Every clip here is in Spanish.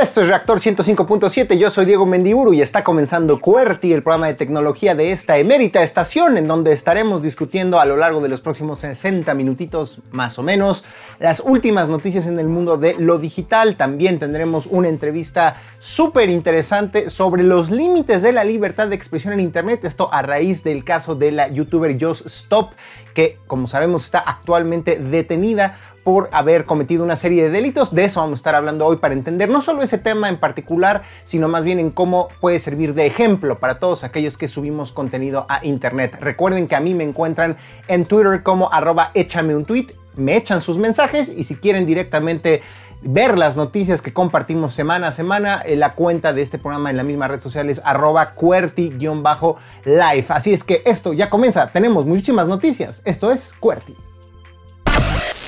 Esto es Reactor 105.7, yo soy Diego Mendiburu y está comenzando QWERTY, el programa de tecnología de esta emérita estación, en donde estaremos discutiendo a lo largo de los próximos 60 minutitos más o menos las últimas noticias en el mundo de lo digital. También tendremos una entrevista súper interesante sobre los límites de la libertad de expresión en Internet, esto a raíz del caso de la youtuber Just Stop, que como sabemos está actualmente detenida por haber cometido una serie de delitos. De eso vamos a estar hablando hoy para entender no solo ese tema en particular, sino más bien en cómo puede servir de ejemplo para todos aquellos que subimos contenido a internet. Recuerden que a mí me encuentran en Twitter como arroba échame un tweet, me echan sus mensajes y si quieren directamente ver las noticias que compartimos semana a semana, en la cuenta de este programa en la misma red social es arroba QWERTY-live. Así es que esto ya comienza, tenemos muchísimas noticias. Esto es QWERTY.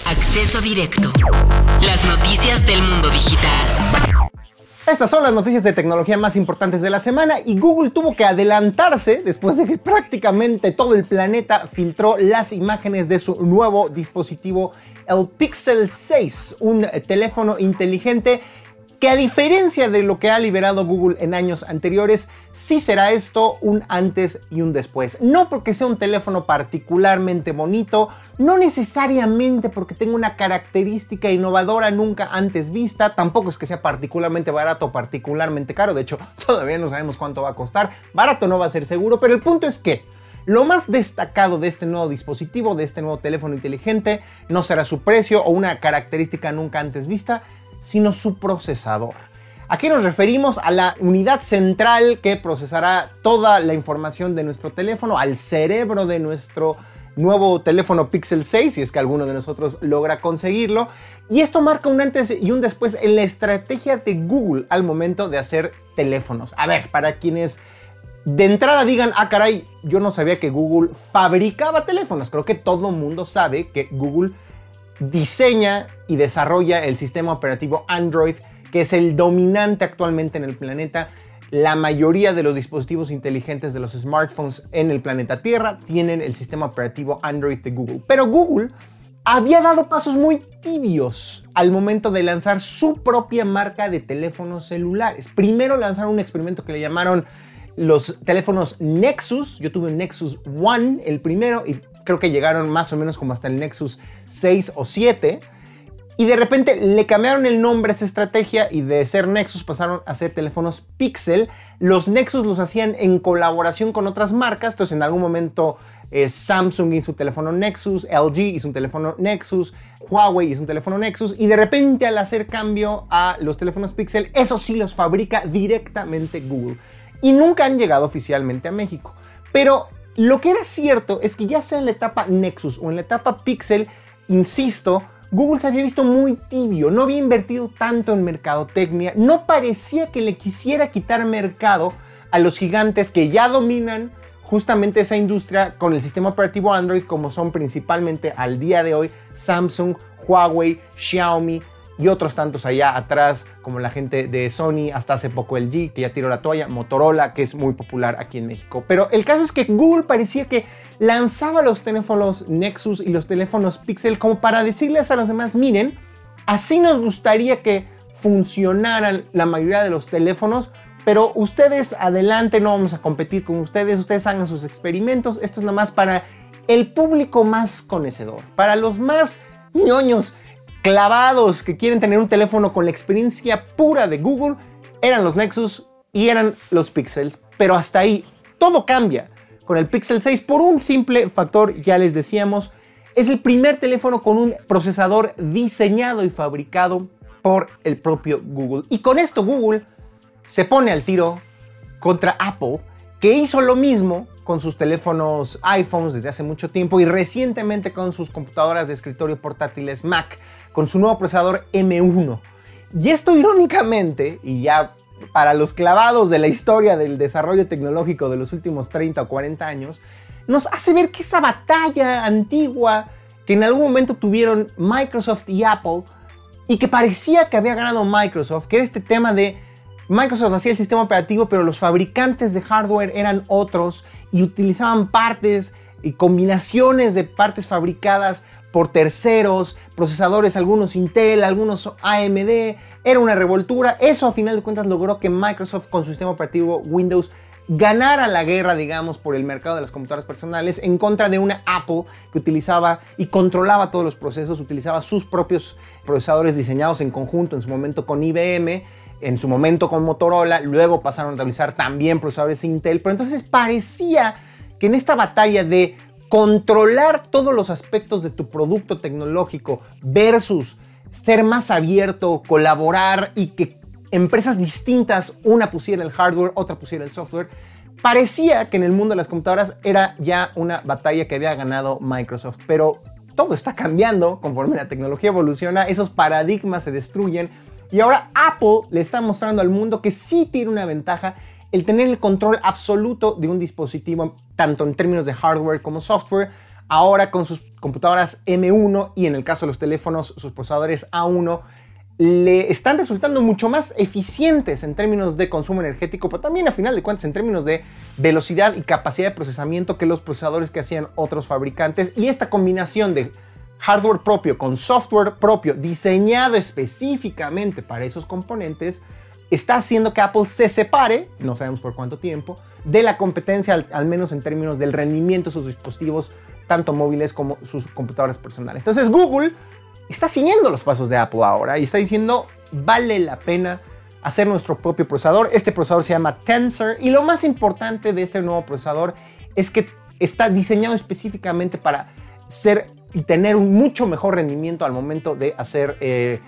Acceso directo. Las noticias del mundo digital. Estas son las noticias de tecnología más importantes de la semana y Google tuvo que adelantarse después de que prácticamente todo el planeta filtró las imágenes de su nuevo dispositivo, el Pixel 6, un teléfono inteligente que a diferencia de lo que ha liberado Google en años anteriores, sí será esto un antes y un después. No porque sea un teléfono particularmente bonito, no necesariamente porque tenga una característica innovadora nunca antes vista, tampoco es que sea particularmente barato o particularmente caro, de hecho todavía no sabemos cuánto va a costar, barato no va a ser seguro, pero el punto es que lo más destacado de este nuevo dispositivo, de este nuevo teléfono inteligente, no será su precio o una característica nunca antes vista, sino su procesador. Aquí nos referimos a la unidad central que procesará toda la información de nuestro teléfono, al cerebro de nuestro nuevo teléfono Pixel 6, si es que alguno de nosotros logra conseguirlo. Y esto marca un antes y un después en la estrategia de Google al momento de hacer teléfonos. A ver, para quienes de entrada digan, ah caray, yo no sabía que Google fabricaba teléfonos. Creo que todo mundo sabe que Google diseña y desarrolla el sistema operativo Android, que es el dominante actualmente en el planeta. La mayoría de los dispositivos inteligentes de los smartphones en el planeta Tierra tienen el sistema operativo Android de Google. Pero Google había dado pasos muy tibios al momento de lanzar su propia marca de teléfonos celulares. Primero lanzaron un experimento que le llamaron los teléfonos Nexus. Yo tuve un Nexus One, el primero, y creo que llegaron más o menos como hasta el Nexus 6 o 7. Y de repente le cambiaron el nombre a esa estrategia y de ser Nexus pasaron a ser teléfonos Pixel. Los Nexus los hacían en colaboración con otras marcas. Entonces en algún momento eh, Samsung hizo un teléfono Nexus, LG hizo un teléfono Nexus, Huawei hizo un teléfono Nexus. Y de repente al hacer cambio a los teléfonos Pixel, eso sí los fabrica directamente Google. Y nunca han llegado oficialmente a México. Pero lo que era cierto es que ya sea en la etapa Nexus o en la etapa Pixel, insisto, Google se había visto muy tibio, no había invertido tanto en mercadotecnia, no parecía que le quisiera quitar mercado a los gigantes que ya dominan justamente esa industria con el sistema operativo Android como son principalmente al día de hoy Samsung, Huawei, Xiaomi, y otros tantos allá atrás, como la gente de Sony, hasta hace poco el G, que ya tiró la toalla, Motorola, que es muy popular aquí en México. Pero el caso es que Google parecía que lanzaba los teléfonos Nexus y los teléfonos Pixel como para decirles a los demás, miren, así nos gustaría que funcionaran la mayoría de los teléfonos, pero ustedes adelante, no vamos a competir con ustedes, ustedes hagan sus experimentos, esto es nada más para el público más conocedor, para los más ñoños clavados que quieren tener un teléfono con la experiencia pura de Google, eran los Nexus y eran los Pixels, pero hasta ahí todo cambia con el Pixel 6 por un simple factor, ya les decíamos, es el primer teléfono con un procesador diseñado y fabricado por el propio Google. Y con esto Google se pone al tiro contra Apple, que hizo lo mismo con sus teléfonos iPhones desde hace mucho tiempo y recientemente con sus computadoras de escritorio portátiles Mac con su nuevo procesador M1. Y esto irónicamente, y ya para los clavados de la historia del desarrollo tecnológico de los últimos 30 o 40 años, nos hace ver que esa batalla antigua que en algún momento tuvieron Microsoft y Apple y que parecía que había ganado Microsoft, que era este tema de Microsoft hacía el sistema operativo, pero los fabricantes de hardware eran otros y utilizaban partes y combinaciones de partes fabricadas por terceros, procesadores, algunos Intel, algunos AMD, era una revoltura. Eso a final de cuentas logró que Microsoft con su sistema operativo Windows ganara la guerra, digamos, por el mercado de las computadoras personales en contra de una Apple que utilizaba y controlaba todos los procesos, utilizaba sus propios procesadores diseñados en conjunto, en su momento con IBM, en su momento con Motorola, luego pasaron a utilizar también procesadores Intel, pero entonces parecía que en esta batalla de controlar todos los aspectos de tu producto tecnológico versus ser más abierto, colaborar y que empresas distintas, una pusiera el hardware, otra pusiera el software, parecía que en el mundo de las computadoras era ya una batalla que había ganado Microsoft, pero todo está cambiando conforme la tecnología evoluciona, esos paradigmas se destruyen y ahora Apple le está mostrando al mundo que sí tiene una ventaja el tener el control absoluto de un dispositivo, tanto en términos de hardware como software, ahora con sus computadoras M1 y en el caso de los teléfonos, sus procesadores A1, le están resultando mucho más eficientes en términos de consumo energético, pero también a final de cuentas en términos de velocidad y capacidad de procesamiento que los procesadores que hacían otros fabricantes. Y esta combinación de hardware propio con software propio diseñado específicamente para esos componentes está haciendo que Apple se separe, no sabemos por cuánto tiempo, de la competencia, al, menos en términos del rendimiento de sus dispositivos, tanto móviles como sus computadoras personales. Entonces Google está siguiendo los pasos de Apple ahora y está diciendo, vale la pena hacer nuestro propio procesador. Este procesador se llama Tensor y lo más importante de este nuevo procesador es que está diseñado específicamente para ser y tener un mucho mejor rendimiento al momento de hacer eh,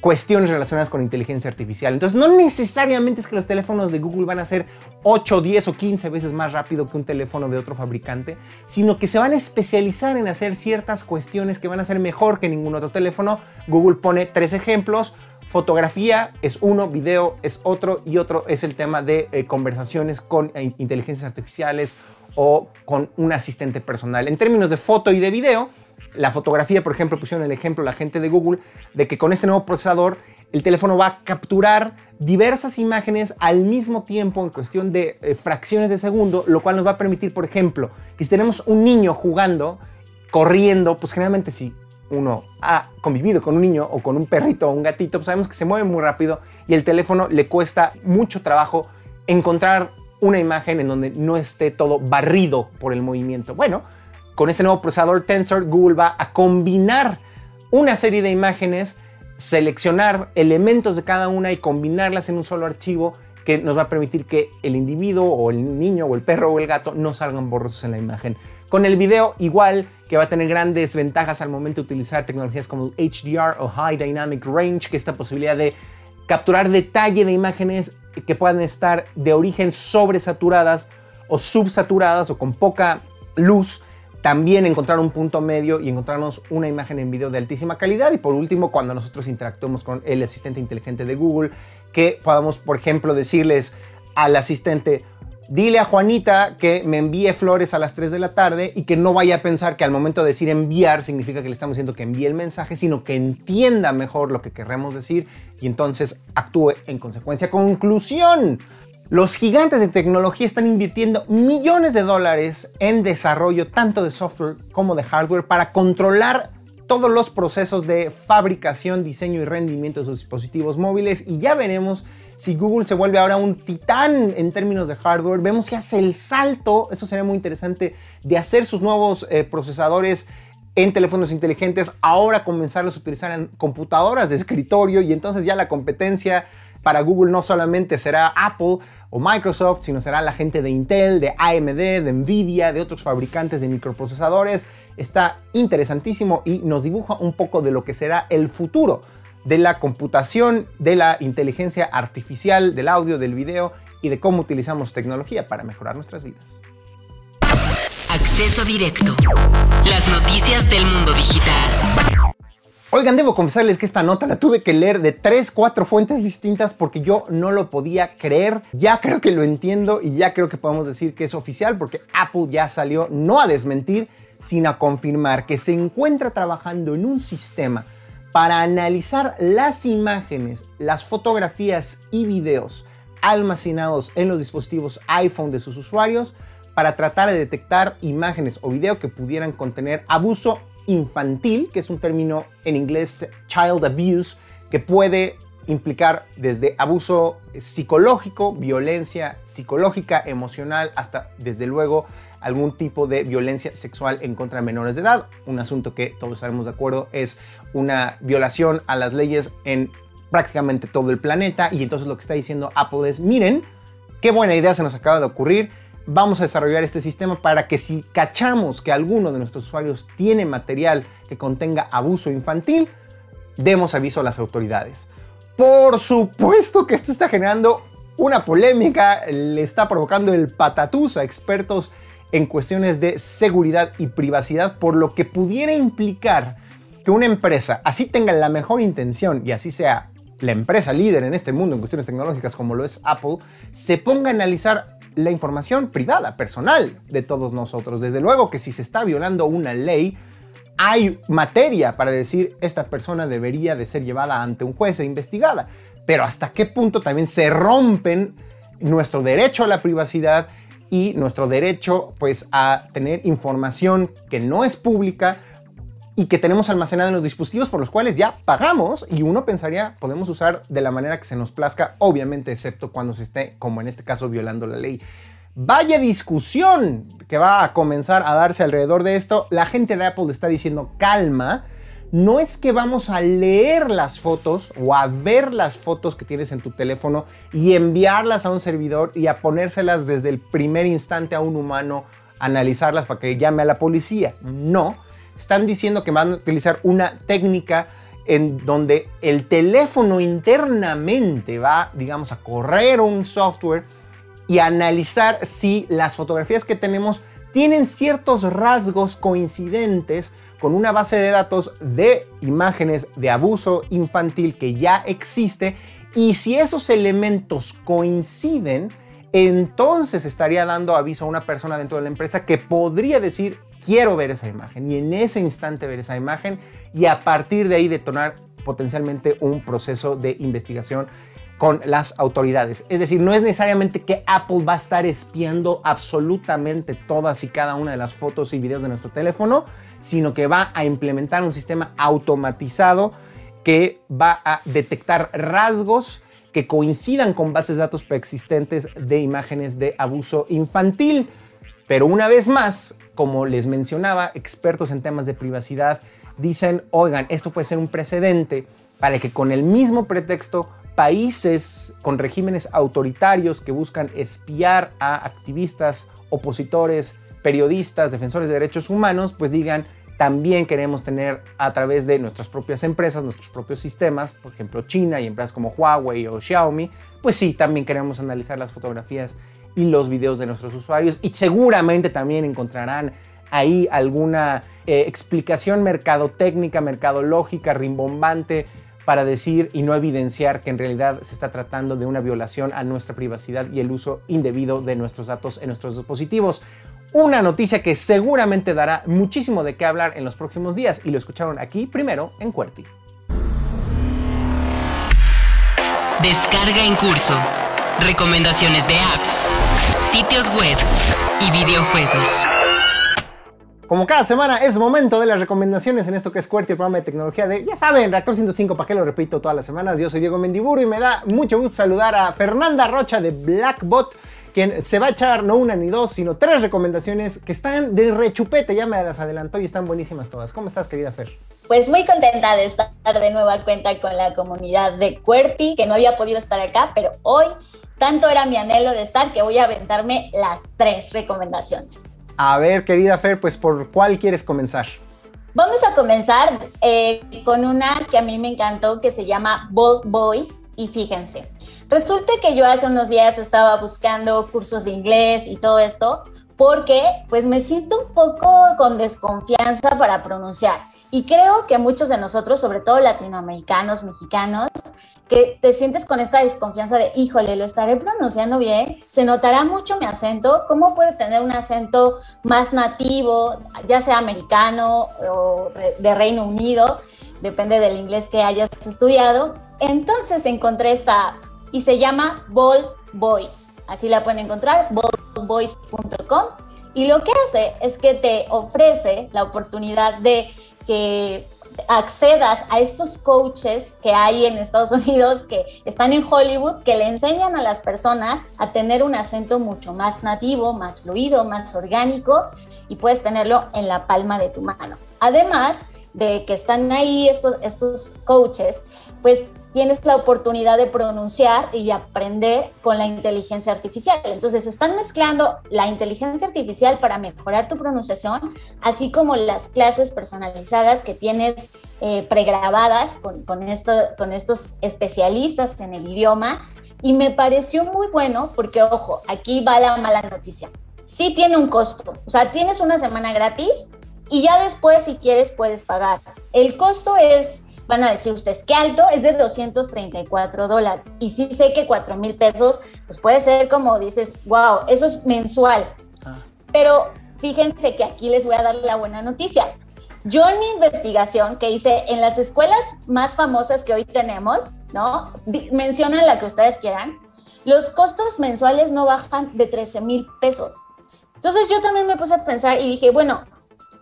cuestiones relacionadas con inteligencia artificial. Entonces, no necesariamente es que los teléfonos de Google van a ser 8, 10 o 15 veces más rápido que un teléfono de otro fabricante, sino que se van a especializar en hacer ciertas cuestiones que van a ser mejor que ningún otro teléfono. Google pone tres ejemplos. Fotografía es uno, video es otro y otro es el tema de eh, conversaciones con eh, inteligencias artificiales o con un asistente personal. En términos de foto y de video, la fotografía, por ejemplo, pusieron el ejemplo la gente de Google de que con este nuevo procesador el teléfono va a capturar diversas imágenes al mismo tiempo en cuestión de eh, fracciones de segundo, lo cual nos va a permitir, por ejemplo, que si tenemos un niño jugando, corriendo, pues generalmente si uno ha convivido con un niño o con un perrito o un gatito, pues sabemos que se mueve muy rápido y el teléfono le cuesta mucho trabajo encontrar una imagen en donde no esté todo barrido por el movimiento. Bueno, con este nuevo procesador Tensor, Google va a combinar una serie de imágenes, seleccionar elementos de cada una y combinarlas en un solo archivo que nos va a permitir que el individuo o el niño o el perro o el gato no salgan borrosos en la imagen. Con el video igual que va a tener grandes ventajas al momento de utilizar tecnologías como HDR o High Dynamic Range, que es esta posibilidad de capturar detalle de imágenes que puedan estar de origen sobresaturadas o subsaturadas o con poca luz también encontrar un punto medio y encontrarnos una imagen en video de altísima calidad. Y por último, cuando nosotros interactuemos con el asistente inteligente de Google, que podamos, por ejemplo, decirles al asistente, dile a Juanita que me envíe flores a las 3 de la tarde y que no vaya a pensar que al momento de decir enviar significa que le estamos diciendo que envíe el mensaje, sino que entienda mejor lo que queremos decir y entonces actúe en consecuencia. Conclusión. Los gigantes de tecnología están invirtiendo millones de dólares en desarrollo tanto de software como de hardware para controlar todos los procesos de fabricación, diseño y rendimiento de sus dispositivos móviles. Y ya veremos si Google se vuelve ahora un titán en términos de hardware. Vemos que hace el salto, eso sería muy interesante, de hacer sus nuevos eh, procesadores en teléfonos inteligentes, ahora comenzarlos a utilizar en computadoras de escritorio. Y entonces ya la competencia para Google no solamente será Apple, o Microsoft, sino será la gente de Intel, de AMD, de Nvidia, de otros fabricantes de microprocesadores. Está interesantísimo y nos dibuja un poco de lo que será el futuro de la computación, de la inteligencia artificial, del audio, del video y de cómo utilizamos tecnología para mejorar nuestras vidas. Acceso directo. Las noticias del mundo digital. Oigan, debo confesarles que esta nota la tuve que leer de 3, 4 fuentes distintas porque yo no lo podía creer. Ya creo que lo entiendo y ya creo que podemos decir que es oficial porque Apple ya salió no a desmentir, sino a confirmar que se encuentra trabajando en un sistema para analizar las imágenes, las fotografías y videos almacenados en los dispositivos iPhone de sus usuarios para tratar de detectar imágenes o video que pudieran contener abuso infantil, que es un término en inglés child abuse, que puede implicar desde abuso psicológico, violencia psicológica, emocional, hasta desde luego algún tipo de violencia sexual en contra de menores de edad. Un asunto que todos estaremos de acuerdo es una violación a las leyes en prácticamente todo el planeta. Y entonces lo que está diciendo Apple es, miren, qué buena idea se nos acaba de ocurrir. Vamos a desarrollar este sistema para que si cachamos que alguno de nuestros usuarios tiene material que contenga abuso infantil, demos aviso a las autoridades. Por supuesto que esto está generando una polémica, le está provocando el patatús a expertos en cuestiones de seguridad y privacidad, por lo que pudiera implicar que una empresa así tenga la mejor intención y así sea la empresa líder en este mundo en cuestiones tecnológicas como lo es Apple, se ponga a analizar la información privada, personal de todos nosotros. Desde luego que si se está violando una ley, hay materia para decir esta persona debería de ser llevada ante un juez e investigada. Pero hasta qué punto también se rompen nuestro derecho a la privacidad y nuestro derecho pues a tener información que no es pública y que tenemos almacenada en los dispositivos por los cuales ya pagamos y uno pensaría podemos usar de la manera que se nos plazca, obviamente excepto cuando se esté, como en este caso, violando la ley. Vaya discusión que va a comenzar a darse alrededor de esto. La gente de Apple está diciendo calma. No es que vamos a leer las fotos o a ver las fotos que tienes en tu teléfono y enviarlas a un servidor y a ponérselas desde el primer instante a un humano, analizarlas para que llame a la policía. No, están diciendo que van a utilizar una técnica en donde el teléfono internamente va, digamos, a correr un software y analizar si las fotografías que tenemos tienen ciertos rasgos coincidentes con una base de datos de imágenes de abuso infantil que ya existe. Y si esos elementos coinciden, entonces estaría dando aviso a una persona dentro de la empresa que podría decir quiero ver esa imagen y en ese instante ver esa imagen y a partir de ahí detonar potencialmente un proceso de investigación con las autoridades. Es decir, no es necesariamente que Apple va a estar espiando absolutamente todas y cada una de las fotos y videos de nuestro teléfono, sino que va a implementar un sistema automatizado que va a detectar rasgos que coincidan con bases de datos preexistentes de imágenes de abuso infantil. Pero una vez más, como les mencionaba, expertos en temas de privacidad dicen, oigan, esto puede ser un precedente para que con el mismo pretexto países con regímenes autoritarios que buscan espiar a activistas, opositores, periodistas, defensores de derechos humanos, pues digan, también queremos tener a través de nuestras propias empresas, nuestros propios sistemas, por ejemplo China y empresas como Huawei o Xiaomi, pues sí, también queremos analizar las fotografías y los videos de nuestros usuarios y seguramente también encontrarán ahí alguna eh, explicación mercadotécnica, mercadológica, rimbombante para decir y no evidenciar que en realidad se está tratando de una violación a nuestra privacidad y el uso indebido de nuestros datos en nuestros dispositivos. Una noticia que seguramente dará muchísimo de qué hablar en los próximos días y lo escucharon aquí primero en Cuerti. Descarga en curso. Recomendaciones de apps, sitios web y videojuegos. Como cada semana es momento de las recomendaciones en esto que es QWERTY, el programa de tecnología de, ya saben, Reactor 105, ¿para qué lo repito todas las semanas? Yo soy Diego Mendiburu y me da mucho gusto saludar a Fernanda Rocha de Blackbot, quien se va a echar no una ni dos, sino tres recomendaciones que están de rechupete, ya me las adelantó y están buenísimas todas. ¿Cómo estás, querida Fer? Pues muy contenta de estar de nueva cuenta con la comunidad de QWERTY, que no había podido estar acá, pero hoy tanto era mi anhelo de estar que voy a aventarme las tres recomendaciones. A ver, querida Fer, pues ¿por cuál quieres comenzar? Vamos a comenzar eh, con una que a mí me encantó, que se llama Bold Boys. Y fíjense, resulta que yo hace unos días estaba buscando cursos de inglés y todo esto, porque pues me siento un poco con desconfianza para pronunciar. Y creo que muchos de nosotros, sobre todo latinoamericanos, mexicanos, que te sientes con esta desconfianza de, híjole, lo estaré pronunciando bien, se notará mucho mi acento, ¿cómo puede tener un acento más nativo, ya sea americano o de Reino Unido? depende del inglés que hayas estudiado. Entonces encontré esta app y se llama Bold Voice. Así la pueden encontrar, boldvoice.com. Y lo que hace es que te ofrece la oportunidad de que accedas a estos coaches que hay en Estados Unidos, que están en Hollywood, que le enseñan a las personas a tener un acento mucho más nativo, más fluido, más orgánico y puedes tenerlo en la palma de tu mano. Además de que están ahí estos, estos coaches, pues tienes la oportunidad de pronunciar y aprender con la inteligencia artificial. Entonces, están mezclando la inteligencia artificial para mejorar tu pronunciación, así como las clases personalizadas que tienes eh, pregrabadas con, con, esto, con estos especialistas en el idioma. Y me pareció muy bueno porque, ojo, aquí va la mala noticia. Sí tiene un costo, o sea, tienes una semana gratis y ya después, si quieres, puedes pagar. El costo es van a decir ustedes, qué alto, es de 234 dólares. Y sí sé que 4 mil pesos, pues puede ser como dices, wow, eso es mensual. Ah. Pero fíjense que aquí les voy a dar la buena noticia. Yo en mi investigación que hice en las escuelas más famosas que hoy tenemos, ¿no? Mencionan la que ustedes quieran, los costos mensuales no bajan de 13 mil pesos. Entonces yo también me puse a pensar y dije, bueno,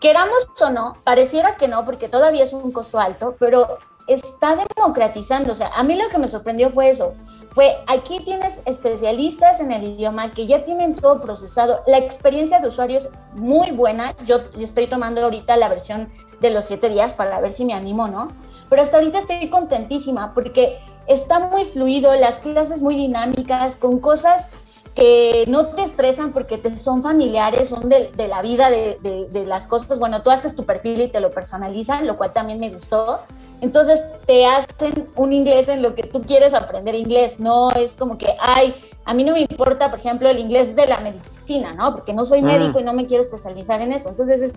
queramos o no, pareciera que no, porque todavía es un costo alto, pero está democratizando. O sea, a mí lo que me sorprendió fue eso. Fue, aquí tienes especialistas en el idioma que ya tienen todo procesado. La experiencia de usuario es muy buena. Yo estoy tomando ahorita la versión de los siete días para ver si me animo, ¿no? Pero hasta ahorita estoy contentísima porque está muy fluido, las clases muy dinámicas, con cosas que no te estresan porque te son familiares, son de, la vida, de, de, las cosas. Bueno, tú haces tu perfil y te lo personalizan, lo cual también me gustó. Entonces te hacen un inglés en lo que tú quieres aprender inglés. No es como que, ay, a mí no me importa, por ejemplo, el inglés de la medicina, ¿no? Porque no soy médico y no me quiero especializar en eso. Entonces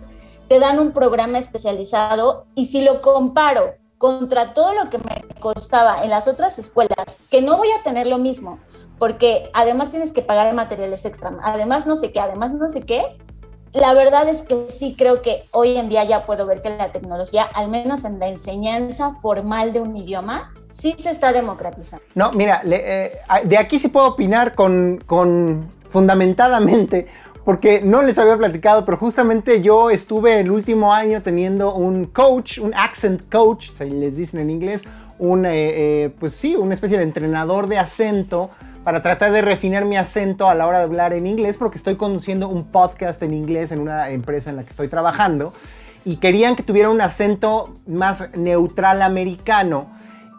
te dan un programa especializado y si lo comparo contra todo lo que me costaba en las otras escuelas, que no voy a tener lo mismo, porque además tienes que pagar materiales extra, además no sé qué, además no sé qué. La verdad es que sí creo que hoy en día ya puedo ver que la tecnología, al menos en la enseñanza formal de un idioma, sí se está democratizando. No, mira, eh, de aquí sí puedo opinar con, con fundamentadamente, porque no les había platicado, pero justamente yo estuve el último año teniendo un coach, un accent coach, se les dicen en inglés, un, eh, eh, pues sí, una especie de entrenador de acento para tratar de refinar mi acento a la hora de hablar en inglés, porque estoy conduciendo un podcast en inglés en una empresa en la que estoy trabajando y querían que tuviera un acento más neutral americano.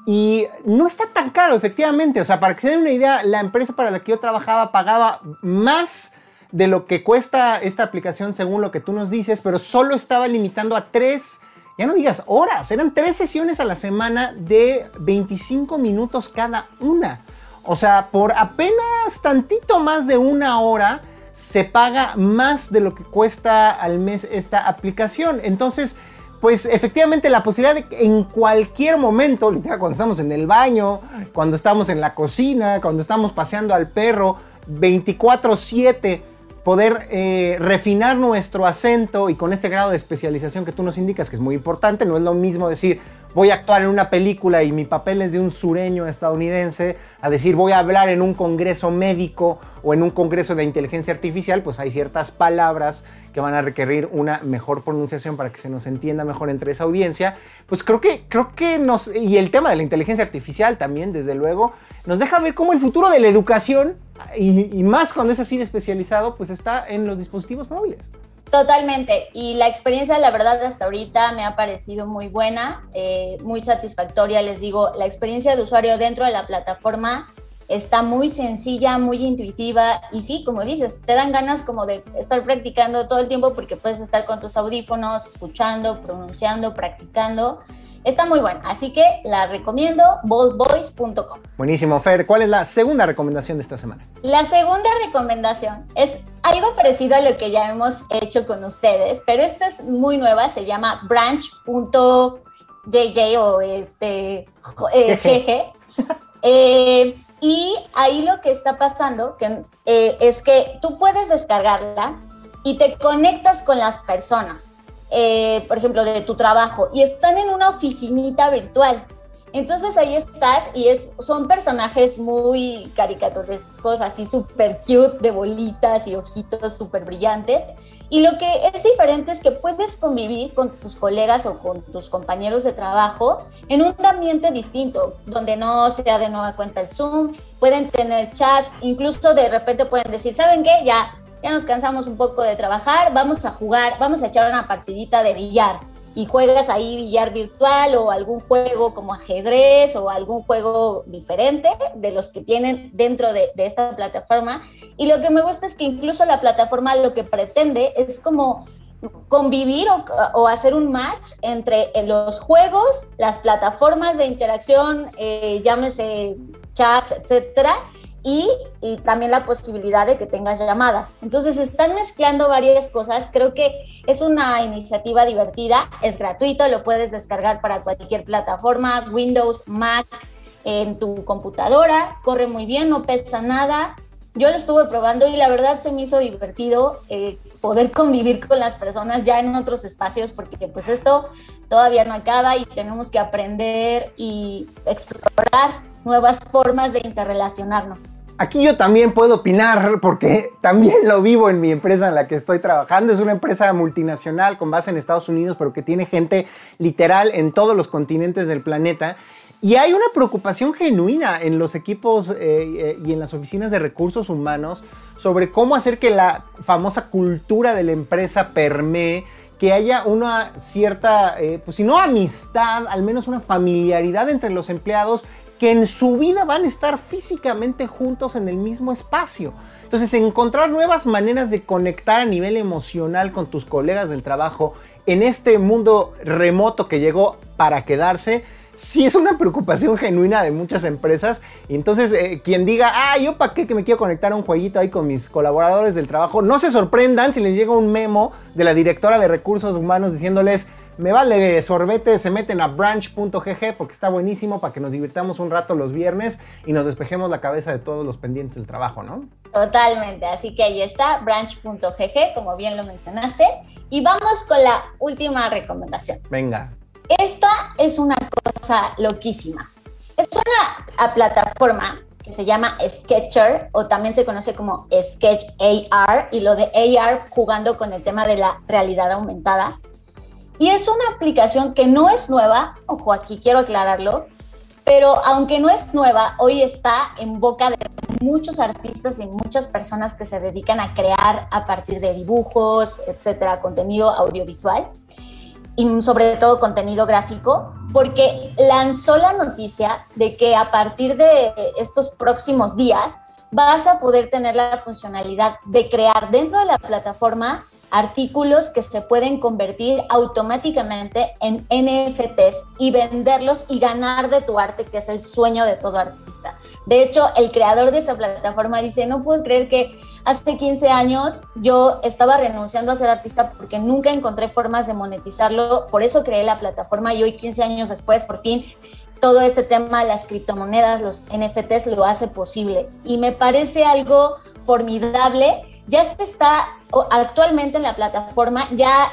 Y no está tan caro, efectivamente. O sea, para que se den una idea, la empresa para la que yo trabajaba pagaba más de lo que cuesta esta aplicación según lo que tú nos dices, pero solo estaba limitando a tres, ya no digas horas, eran tres sesiones a la semana de 25 minutos cada una. O sea, por apenas tantito más de una hora se paga más de lo que cuesta al mes esta aplicación. Entonces, pues efectivamente la posibilidad de que en cualquier momento, literal, cuando estamos en el baño, cuando estamos en la cocina, cuando estamos paseando al perro, 24/7, poder eh, refinar nuestro acento y con este grado de especialización que tú nos indicas, que es muy importante, no es lo mismo decir, voy a actuar en una película y mi papel es de un sureño estadounidense, a decir voy a hablar en un congreso médico o en un congreso de inteligencia artificial, pues hay ciertas palabras que van a requerir una mejor pronunciación para que se nos entienda mejor entre esa audiencia. Pues creo que, creo que nos... Y el tema de la inteligencia artificial también, desde luego, nos deja ver cómo el futuro de la educación, y, más cuando es así especializado, pues está en los dispositivos móviles. Totalmente. Y la experiencia, la verdad, hasta ahorita me ha parecido muy buena, eh, muy satisfactoria. Les digo, la experiencia de usuario dentro de la plataforma está muy sencilla, muy intuitiva y sí, como dices, te dan ganas como de estar practicando todo el tiempo porque puedes estar con tus audífonos, escuchando, pronunciando, practicando. Está muy buena, así que la recomiendo, boldboys.com. Buenísimo, Fer. ¿Cuál es la segunda recomendación de esta semana? La segunda recomendación es algo parecido a lo que ya hemos hecho con ustedes, pero esta es muy nueva, se llama branch.jj o este eh, eh, y ahí lo que está pasando que, eh, es que tú puedes descargarla y te conectas con las personas eh, por ejemplo, de tu trabajo y están en una oficinita virtual. Entonces ahí estás y es, son personajes muy caricaturescos, así súper cute, de bolitas y ojitos súper brillantes. Y lo que es diferente es que puedes convivir con tus colegas o con tus compañeros de trabajo en un ambiente distinto, donde no sea de nueva cuenta el Zoom, pueden tener chats, incluso de repente pueden decir, ¿saben qué? Ya, ya nos cansamos un poco de trabajar, vamos a jugar, vamos a echar una partidita de billar y juegas ahí billar virtual o algún juego como ajedrez o algún juego diferente de los que tienen dentro de, esta plataforma. Y lo que me gusta es que incluso la plataforma lo que pretende es como convivir o, hacer un match entre los juegos, las plataformas de interacción, eh, llámese chats, etcétera, y, también la posibilidad de que tengas llamadas. Entonces están mezclando varias cosas. Creo que es una iniciativa divertida, es gratuito, lo puedes descargar para cualquier plataforma, Windows, Mac, en tu computadora, corre muy bien, no pesa nada. Yo lo estuve probando y la verdad se me hizo divertido eh, poder convivir con las personas ya en otros espacios porque pues esto todavía no acaba y tenemos que aprender y explorar nuevas formas de interrelacionarnos. Aquí yo también puedo opinar porque también lo vivo en mi empresa en la que estoy trabajando. Es una empresa multinacional con base en Estados Unidos, pero que tiene gente literal en todos los continentes del planeta. Y hay una preocupación genuina en los equipos eh, eh, y en las oficinas de recursos humanos sobre cómo hacer que la famosa cultura de la empresa permee, que haya una cierta, eh, pues si no amistad, al menos una familiaridad entre los empleados que en su vida van a estar físicamente juntos en el mismo espacio. Entonces, encontrar nuevas maneras de conectar a nivel emocional con tus colegas del trabajo en este mundo remoto que llegó para quedarse, sí es una preocupación genuina de muchas empresas. Y entonces, eh, quien diga, ah, yo para qué que me quiero conectar a un jueguito ahí con mis colaboradores del trabajo, no se sorprendan si les llega un memo de la directora de recursos humanos diciéndoles, me vale sorbete, se meten a branch.gg porque está buenísimo para que nos divirtamos un rato los viernes y nos despejemos la cabeza de todos los pendientes del trabajo, ¿no? Totalmente, así que ahí está, branch.gg, como bien lo mencionaste. Y vamos con la última recomendación. Venga. Esta es una cosa loquísima. Es una plataforma que se llama Sketcher o también se conoce como Sketch AR y lo de AR jugando con el tema de la realidad aumentada y es una aplicación que no es nueva, ojo, aquí quiero aclararlo, pero aunque no es nueva, hoy está en boca de muchos artistas y muchas personas que se dedican a crear a partir de dibujos, etcétera, contenido audiovisual y sobre todo contenido gráfico, porque lanzó la noticia de que a partir de estos próximos días vas a poder tener la funcionalidad de crear dentro de la plataforma artículos que se pueden convertir automáticamente en NFTs y venderlos y ganar de tu arte, que es el sueño de todo artista. De hecho, el creador de esa plataforma dice, no puedo creer que hace 15 años yo estaba renunciando a ser artista porque nunca encontré formas de monetizarlo, por eso creé la plataforma y hoy 15 años después, por fin, todo este tema las criptomonedas, los NFTs, lo hace posible. Y me parece algo formidable ya se está actualmente en la plataforma, ya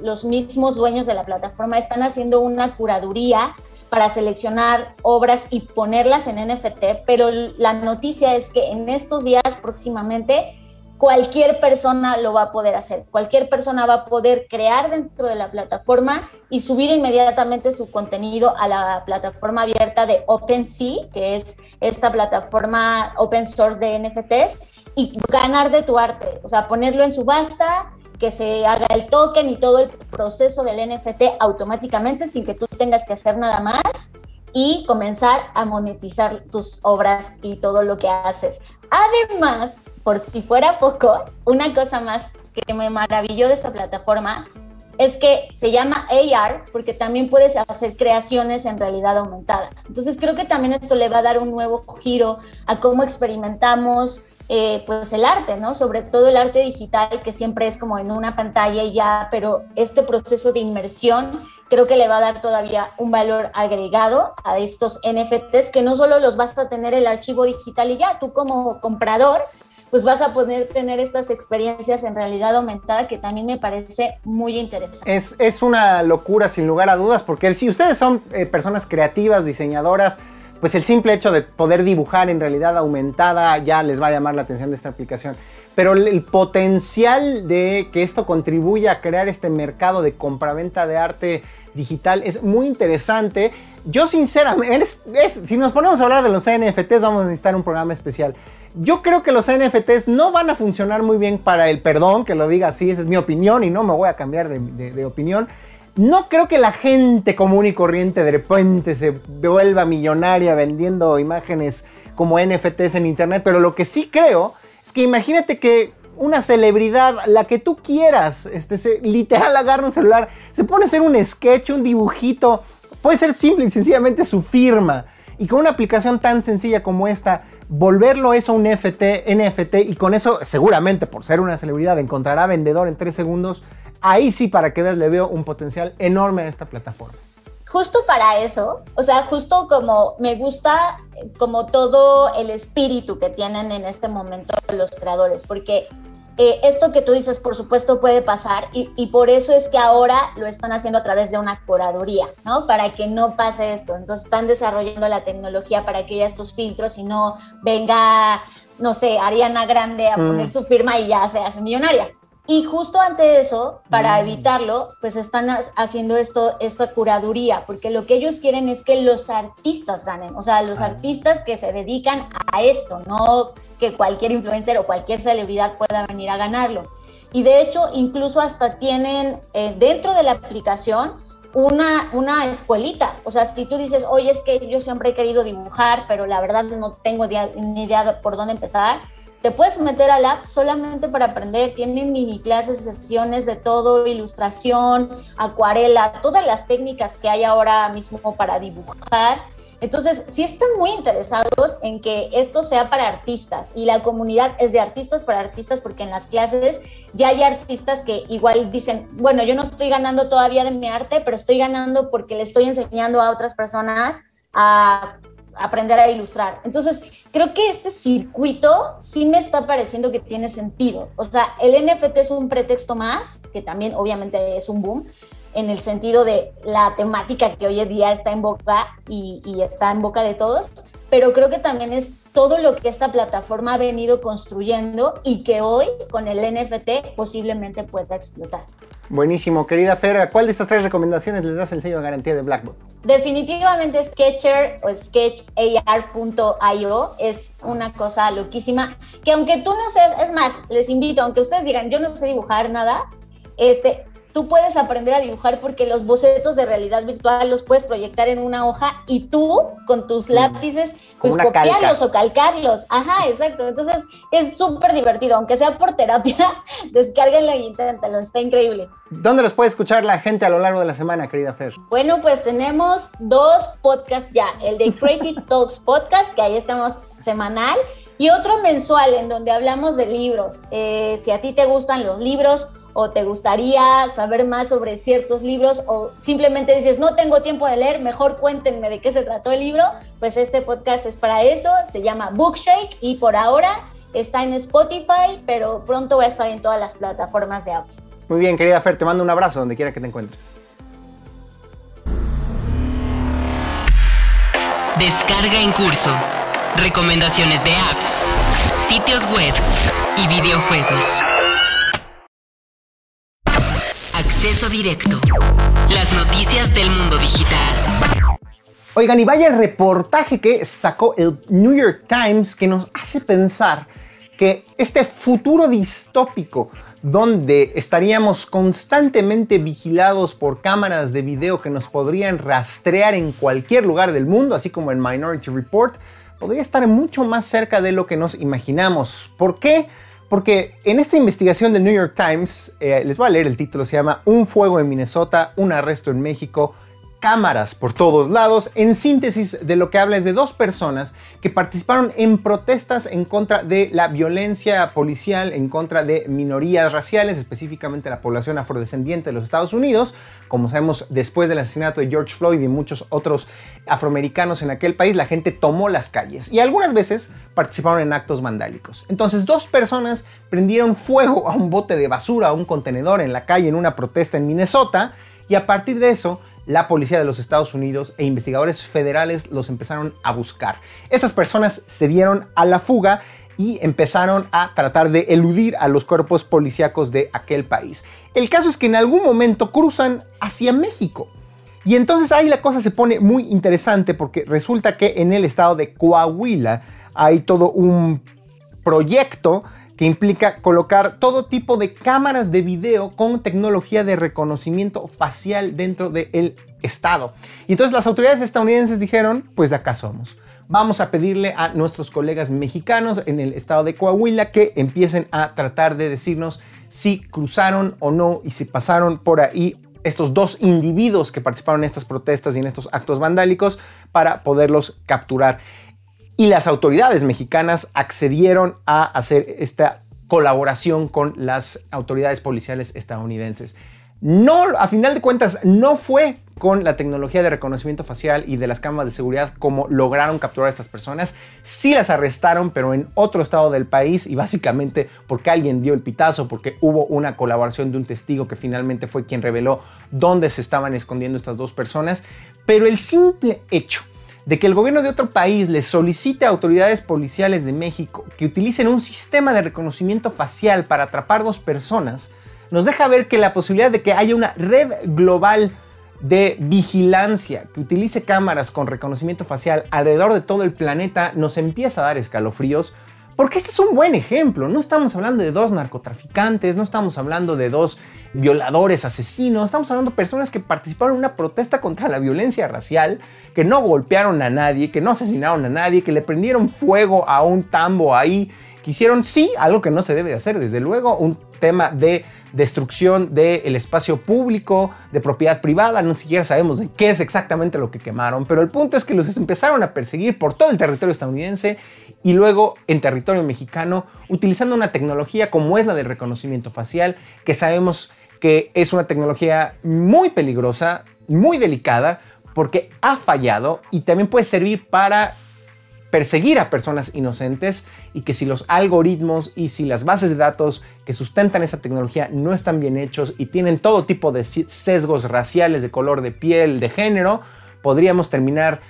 los mismos dueños de la plataforma están haciendo una curaduría para seleccionar obras y ponerlas en NFT, pero la noticia es que en estos días próximamente cualquier persona lo va a poder hacer. Cualquier persona va a poder crear dentro de la plataforma y subir inmediatamente su contenido a la plataforma abierta de OpenSea, que es esta plataforma open source de NFTs, y ganar de tu arte. O sea, ponerlo en subasta, que se haga el token y todo el proceso del NFT automáticamente sin que tú tengas que hacer nada más y comenzar a monetizar tus obras y todo lo que haces. Además, por si fuera poco, una cosa más que me maravilló de esta plataforma es que se llama AR porque también puedes hacer creaciones en realidad aumentada. Entonces creo que también esto le va a dar un nuevo giro a cómo experimentamos eh, pues el arte, ¿no? Sobre todo el arte digital que siempre es como en una pantalla y ya, pero este proceso de inmersión creo que le va a dar todavía un valor agregado a estos NFTs que no solo los vas a tener el archivo digital y ya, tú como comprador pues vas a poder tener estas experiencias en realidad aumentada que también me parece muy interesante. Es, es una locura sin lugar a dudas, porque si ustedes son eh, personas creativas, diseñadoras, pues el simple hecho de poder dibujar en realidad aumentada ya les va a llamar la atención de esta aplicación. Pero el potencial de que esto contribuya a crear este mercado de compraventa de arte digital es muy interesante. Yo sinceramente, si nos ponemos a hablar de los NFTs vamos a necesitar un programa especial. Yo creo que los NFTs no van a funcionar muy bien para el perdón, que lo diga así, esa es mi opinión y no me voy a cambiar de, opinión. No creo que la gente común y corriente de repente se vuelva millonaria vendiendo imágenes como NFTs en internet, pero lo que sí creo es que imagínate que una celebridad, la que tú quieras, este, se, literal agarra un celular, se pone a hacer un sketch, un dibujito, puede ser simple y sencillamente su firma. Y con una aplicación tan sencilla como esta, volverlo eso un NFT, NFT y con eso seguramente por ser una celebridad encontrará vendedor en tres segundos, ahí sí para que veas le veo un potencial enorme a esta plataforma. Justo para eso, o sea, justo como me gusta como todo el espíritu que tienen en este momento los creadores, porque eh, esto que tú dices, por supuesto, puede pasar y, y, por eso es que ahora lo están haciendo a través de una curaduría, ¿no? Para que no pase esto. Entonces están desarrollando la tecnología para que haya estos filtros y no venga, no sé, Ariana Grande a poner mm. su firma y ya se hace millonaria. Y justo ante eso, para mm. evitarlo, pues están haciendo esto, esta curaduría, porque lo que ellos quieren es que los artistas ganen, o sea, los ah. artistas que se dedican a esto, no que cualquier influencer o cualquier celebridad pueda venir a ganarlo. Y de hecho, incluso hasta tienen eh, dentro de la aplicación una, una escuelita. O sea, si tú dices, oye, es que yo siempre he querido dibujar, pero la verdad no tengo ni idea por dónde empezar, te puedes meter al app solamente para aprender. Tienen mini clases, sesiones de todo, ilustración, acuarela, todas las técnicas que hay ahora mismo para dibujar. Entonces, si están muy interesados en que esto sea para artistas y la comunidad es de artistas para artistas, porque en las clases ya hay artistas que igual dicen, bueno, yo no estoy ganando todavía de mi arte, pero estoy ganando porque le estoy enseñando a otras personas a aprender a ilustrar. Entonces, creo que este circuito sí me está pareciendo que tiene sentido. O sea, el NFT es un pretexto más, que también obviamente es un boom, en el sentido de la temática que hoy en día está en boca y, está en boca de todos, pero creo que también es todo lo que esta plataforma ha venido construyendo y que hoy con el NFT posiblemente pueda explotar. Buenísimo, querida Fer, ¿cuál de estas tres recomendaciones les das el sello de garantía de Blackboard? Definitivamente Sketcher o sketchar.io es una cosa loquísima que aunque tú no seas, es más, les invito, aunque ustedes digan, yo no sé dibujar nada, este, tú puedes aprender a dibujar porque los bocetos de realidad virtual los puedes proyectar en una hoja y tú con tus lápices pues copiarlos o calcarlos. Ajá, exacto. Entonces es súper divertido, aunque sea por terapia, descárguenlo y inténtalo, está increíble. ¿Dónde los puede escuchar la gente a lo largo de la semana, querida Fer? Bueno, pues tenemos dos podcasts ya, el de Creative Talks Podcast, que ahí estamos semanal, y otro mensual en donde hablamos de libros. Eh, si a ti te gustan los libros, o te gustaría saber más sobre ciertos libros o simplemente dices, no tengo tiempo de leer, mejor cuéntenme de qué se trató el libro, pues este podcast es para eso, se llama Bookshake y por ahora está en Spotify, pero pronto va a estar en todas las plataformas de audio. Muy bien, querida Fer, te mando un abrazo donde quiera que te encuentres. Descarga en curso. Recomendaciones de apps, sitios web y videojuegos. Directo. Las noticias del mundo digital. Oigan, y vaya el reportaje que sacó el New York Times que nos hace pensar que este futuro distópico donde estaríamos constantemente vigilados por cámaras de video que nos podrían rastrear en cualquier lugar del mundo, así como el Minority Report, podría estar mucho más cerca de lo que nos imaginamos. ¿Por qué? Porque en esta investigación del New York Times, eh, les voy a leer el título, se llama Un fuego en Minnesota, un arresto en México cámaras por todos lados. En síntesis, de lo que habla es de dos personas que participaron en protestas en contra de la violencia policial, en contra de minorías raciales, específicamente la población afrodescendiente de los Estados Unidos. Como sabemos, después del asesinato de George Floyd y muchos otros afroamericanos en aquel país, la gente tomó las calles y algunas veces participaron en actos vandálicos. Entonces, dos personas prendieron fuego a un bote de basura, a un contenedor en la calle en una protesta en Minnesota y a partir de eso la policía de los Estados Unidos e investigadores federales los empezaron a buscar. Estas personas se dieron a la fuga y empezaron a tratar de eludir a los cuerpos policíacos de aquel país. El caso es que en algún momento cruzan hacia México. Y entonces ahí la cosa se pone muy interesante porque resulta que en el estado de Coahuila hay todo un proyecto que implica colocar todo tipo de cámaras de video con tecnología de reconocimiento facial dentro del estado. Y entonces las autoridades estadounidenses dijeron, pues de acá somos. Vamos a pedirle a nuestros colegas mexicanos en el estado de Coahuila que empiecen a tratar de decirnos si cruzaron o no y si pasaron por ahí estos dos individuos que participaron en estas protestas y en estos actos vandálicos para poderlos capturar y las autoridades mexicanas accedieron a hacer esta colaboración con las autoridades policiales estadounidenses. No, a final de cuentas, no fue con la tecnología de reconocimiento facial y de las cámaras de seguridad como lograron capturar a estas personas. Sí las arrestaron, pero en otro estado del país y básicamente porque alguien dio el pitazo, porque hubo una colaboración de un testigo que finalmente fue quien reveló dónde se estaban escondiendo estas dos personas. Pero el simple hecho de que el gobierno de otro país le solicite a autoridades policiales de México que utilicen un sistema de reconocimiento facial para atrapar dos personas, nos deja ver que la posibilidad de que haya una red global de vigilancia que utilice cámaras con reconocimiento facial alrededor de todo el planeta nos empieza a dar escalofríos porque este es un buen ejemplo. No estamos hablando de dos narcotraficantes, no estamos hablando de dos violadores, asesinos, estamos hablando de personas que participaron en una protesta contra la violencia racial, que no golpearon a nadie, que no asesinaron a nadie, que le prendieron fuego a un tambo ahí, que hicieron, sí, algo que no se debe de hacer, desde luego, un tema de destrucción del espacio público, de propiedad privada, no siquiera sabemos de qué es exactamente lo que quemaron, pero el punto es que los empezaron a perseguir por todo el territorio estadounidense y luego en territorio mexicano utilizando una tecnología como es la del reconocimiento facial, que sabemos que es una tecnología muy peligrosa, muy delicada, porque ha fallado y también puede servir para perseguir a personas inocentes y que si los algoritmos y si las bases de datos que sustentan esa tecnología no están bien hechos y tienen todo tipo de sesgos raciales, de color de piel, de género, podríamos terminar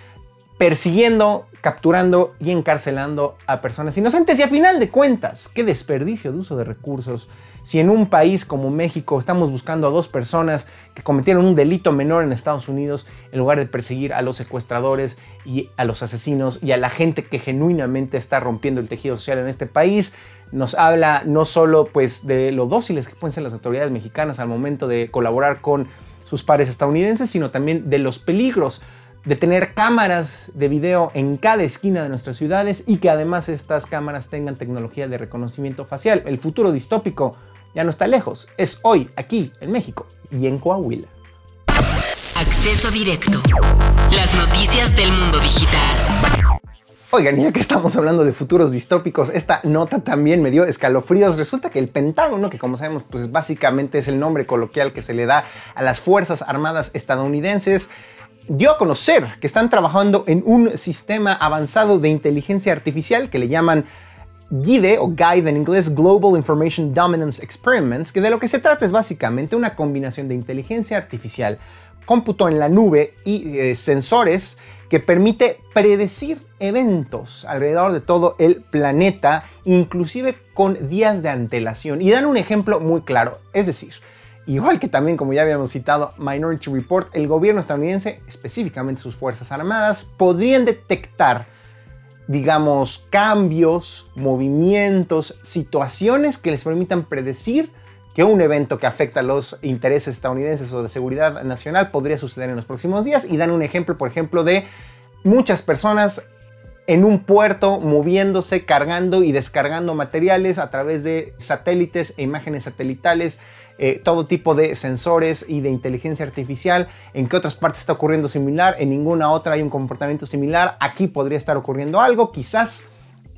persiguiendo, capturando y encarcelando a personas inocentes. Y a final de cuentas, qué desperdicio de uso de recursos. Si en un país como México estamos buscando a dos personas que cometieron un delito menor en Estados Unidos, en lugar de perseguir a los secuestradores y a los asesinos y a la gente que genuinamente está rompiendo el tejido social en este país, nos habla no solo pues de lo dóciles que pueden ser las autoridades mexicanas al momento de colaborar con sus pares estadounidenses, sino también de los peligros de tener cámaras de video en cada esquina de nuestras ciudades y que además estas cámaras tengan tecnología de reconocimiento facial. El futuro distópico ya no está lejos, es hoy, aquí, en México y en Coahuila. Acceso directo. Las noticias del mundo digital. Oigan, ya que estamos hablando de futuros distópicos, esta nota también me dio escalofríos. Resulta que el Pentágono, que como sabemos, pues básicamente es el nombre coloquial que se le da a las Fuerzas Armadas estadounidenses, dio a conocer que están trabajando en un sistema avanzado de inteligencia artificial que le llaman GIDE o GUIDE en inglés Global Information Dominance Experiments, que de lo que se trata es básicamente una combinación de inteligencia artificial, cómputo en la nube y eh, sensores que permite predecir eventos alrededor de todo el planeta, inclusive con días de antelación. Y dan un ejemplo muy claro, es decir, Igual que también, como ya habíamos citado, Minority Report, el gobierno estadounidense, específicamente sus Fuerzas Armadas, podrían detectar, digamos, cambios, movimientos, situaciones que les permitan predecir que un evento que afecta a los intereses estadounidenses o de seguridad nacional podría suceder en los próximos días. Y dan un ejemplo, por ejemplo, de muchas personas en un puerto moviéndose, cargando y descargando materiales a través de satélites e imágenes satelitales eh, todo tipo de sensores y de inteligencia artificial. ¿En qué otras partes está ocurriendo similar? En ninguna otra hay un comportamiento similar. Aquí podría estar ocurriendo algo. Quizás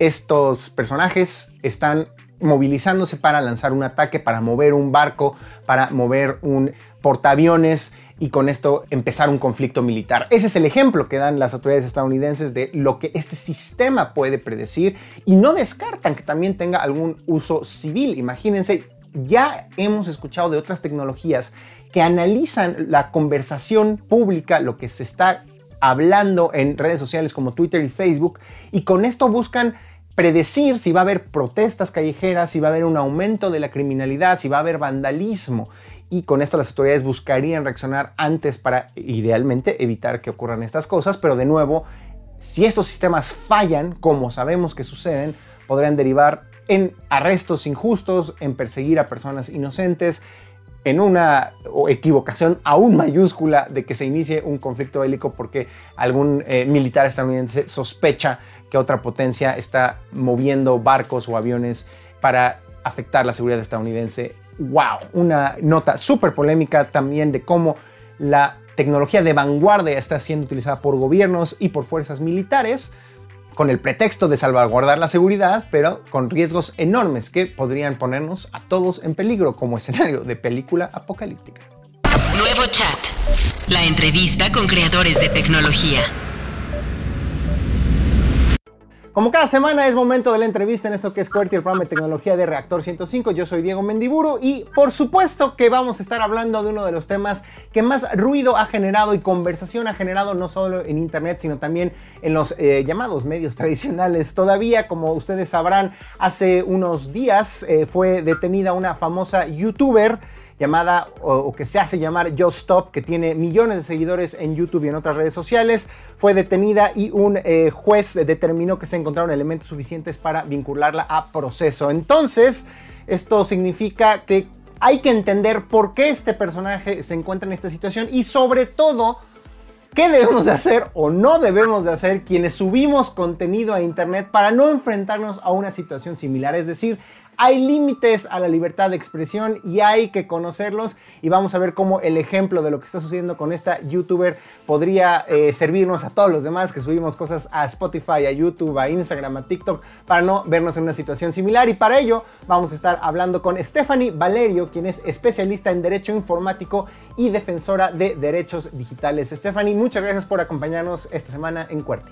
estos personajes están movilizándose para lanzar un ataque, para mover un barco, para mover un portaaviones y con esto empezar un conflicto militar. Ese es el ejemplo que dan las autoridades estadounidenses de lo que este sistema puede predecir y no descartan que también tenga algún uso civil. Imagínense, ya hemos escuchado de otras tecnologías que analizan la conversación pública, lo que se está hablando en redes sociales como Twitter y Facebook, y con esto buscan predecir si va a haber protestas callejeras, si va a haber un aumento de la criminalidad, si va a haber vandalismo. Y con esto las autoridades buscarían reaccionar antes para idealmente evitar que ocurran estas cosas, pero de nuevo, si estos sistemas fallan, como sabemos que suceden, podrían derivar en arrestos injustos, en perseguir a personas inocentes, en una equivocación aún mayúscula de que se inicie un conflicto bélico porque algún eh, militar estadounidense sospecha que otra potencia está moviendo barcos o aviones para afectar la seguridad estadounidense. Wow, una nota súper polémica también de cómo la tecnología de vanguardia está siendo utilizada por gobiernos y por fuerzas militares con el pretexto de salvaguardar la seguridad, pero con riesgos enormes que podrían ponernos a todos en peligro como escenario de película apocalíptica. Nuevo chat. La entrevista con creadores de tecnología. Como cada semana es momento de la entrevista en esto que es QWERTY, el programa de tecnología de Reactor 105. Yo soy Diego Mendiburu y por supuesto que vamos a estar hablando de uno de los temas que más ruido ha generado y conversación ha generado no solo en internet sino también en los eh, llamados medios tradicionales. Todavía, como ustedes sabrán, hace unos días eh, fue detenida una famosa youtuber llamada o, que se hace llamar Just Stop, que tiene millones de seguidores en YouTube y en otras redes sociales, fue detenida y un eh, juez determinó que se encontraron elementos suficientes para vincularla a proceso. Entonces, esto significa que hay que entender por qué este personaje se encuentra en esta situación y sobre todo qué debemos de hacer o no debemos de hacer quienes subimos contenido a internet para no enfrentarnos a una situación similar. Es decir, hay límites a la libertad de expresión y hay que conocerlos y vamos a ver cómo el ejemplo de lo que está sucediendo con esta youtuber podría eh, servirnos a todos los demás que subimos cosas a Spotify, a YouTube, a Instagram, a TikTok para no vernos en una situación similar y para ello vamos a estar hablando con Stephanie Valerio, quien es especialista en derecho informático y defensora de derechos digitales. Stephanie, muchas gracias por acompañarnos esta semana en Cuerti.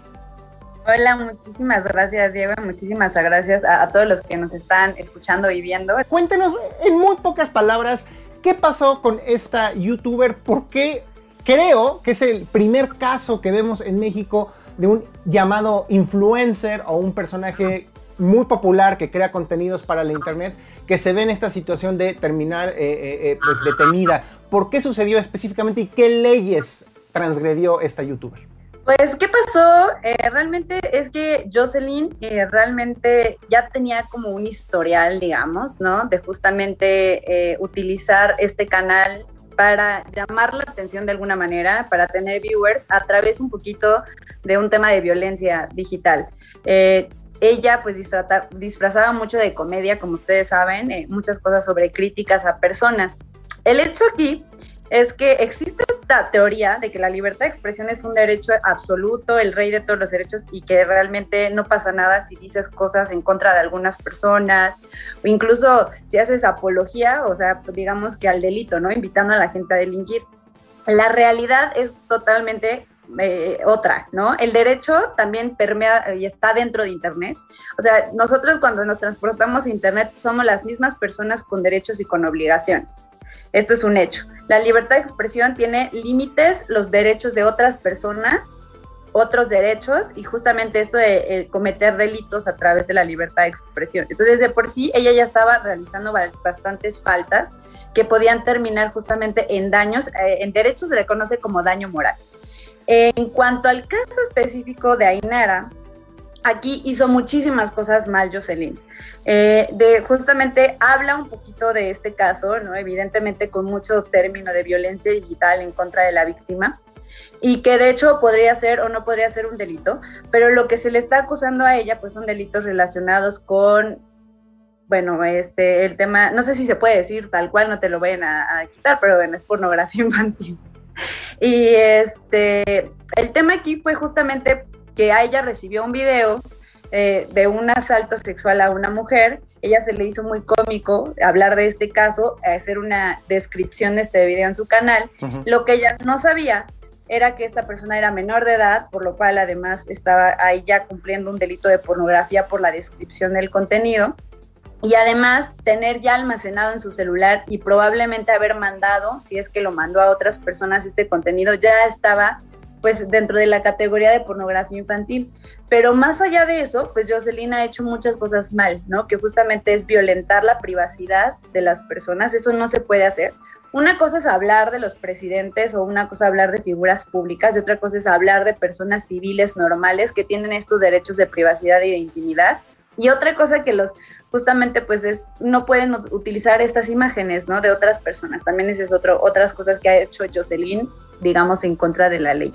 Hola, muchísimas gracias Diego, muchísimas gracias a, todos los que nos están escuchando y viendo. Cuéntenos en muy pocas palabras qué pasó con esta youtuber, por qué creo que es el primer caso que vemos en México de un llamado influencer o un personaje muy popular que crea contenidos para la internet que se ve en esta situación de terminar eh, eh, eh, pues detenida. ¿Por qué sucedió específicamente y qué leyes transgredió esta youtuber? Pues, ¿qué pasó? Eh, realmente es que Jocelyn eh, realmente ya tenía como un historial, digamos, ¿no? De justamente eh, utilizar este canal para llamar la atención de alguna manera, para tener viewers a través un poquito de un tema de violencia digital. ella pues disfrazaba mucho de comedia, como ustedes saben, muchas cosas sobre críticas a personas. El hecho aquí es que existe esta teoría de que la libertad de expresión es un derecho absoluto, el rey de todos los derechos y que realmente no pasa nada si dices cosas en contra de algunas personas o incluso si haces apología, o sea, digamos que al delito, ¿no? Invitando a la gente a delinquir. La realidad es totalmente eh, otra, ¿no? El derecho también permea y está dentro de Internet. O sea, nosotros cuando nos transportamos a Internet somos las mismas personas con derechos y con obligaciones. Esto es un hecho. La libertad de expresión tiene límites, los derechos de otras personas, otros derechos y justamente esto de cometer delitos a través de la libertad de expresión. Entonces, de por sí, ella ya estaba realizando bastantes faltas que podían terminar justamente en daños, eh, en derechos se le conoce como daño moral. En cuanto al caso específico de Ainara, aquí hizo muchísimas cosas mal Jocelyn. Eh, de, justamente habla un poquito de este caso, ¿no? evidentemente con mucho término de violencia digital en contra de la víctima y que de hecho podría ser o no podría ser un delito, pero lo que se le está acusando a ella pues son delitos relacionados con bueno, este, el tema, no sé si se puede decir tal cual, no te lo vayan a, quitar, pero bueno, es pornografía infantil. Y este, el tema aquí fue justamente que a ella recibió un video eh, de un asalto sexual a una mujer. Ella se le hizo muy cómico hablar de este caso, hacer una descripción de este video en su canal. Lo que ella no sabía era que esta persona era menor de edad, por lo cual además estaba ahí ya cumpliendo un delito de pornografía por la descripción del contenido. Y además tener ya almacenado en su celular y probablemente haber mandado, si es que lo mandó a otras personas este contenido, ya estaba pues dentro de la categoría de pornografía infantil. Pero más allá de eso, pues Jocelyn ha hecho muchas cosas mal, ¿no? Que justamente es violentar la privacidad de las personas, eso no se puede hacer. Una cosa es hablar de los presidentes o una cosa hablar de figuras públicas y otra cosa es hablar de personas civiles normales que tienen estos derechos de privacidad y de intimidad. Y otra cosa que los justamente pues es no pueden utilizar estas imágenes, ¿no? De otras personas. También ese es otro otras cosas que ha hecho Jocelyn, digamos en contra de la ley.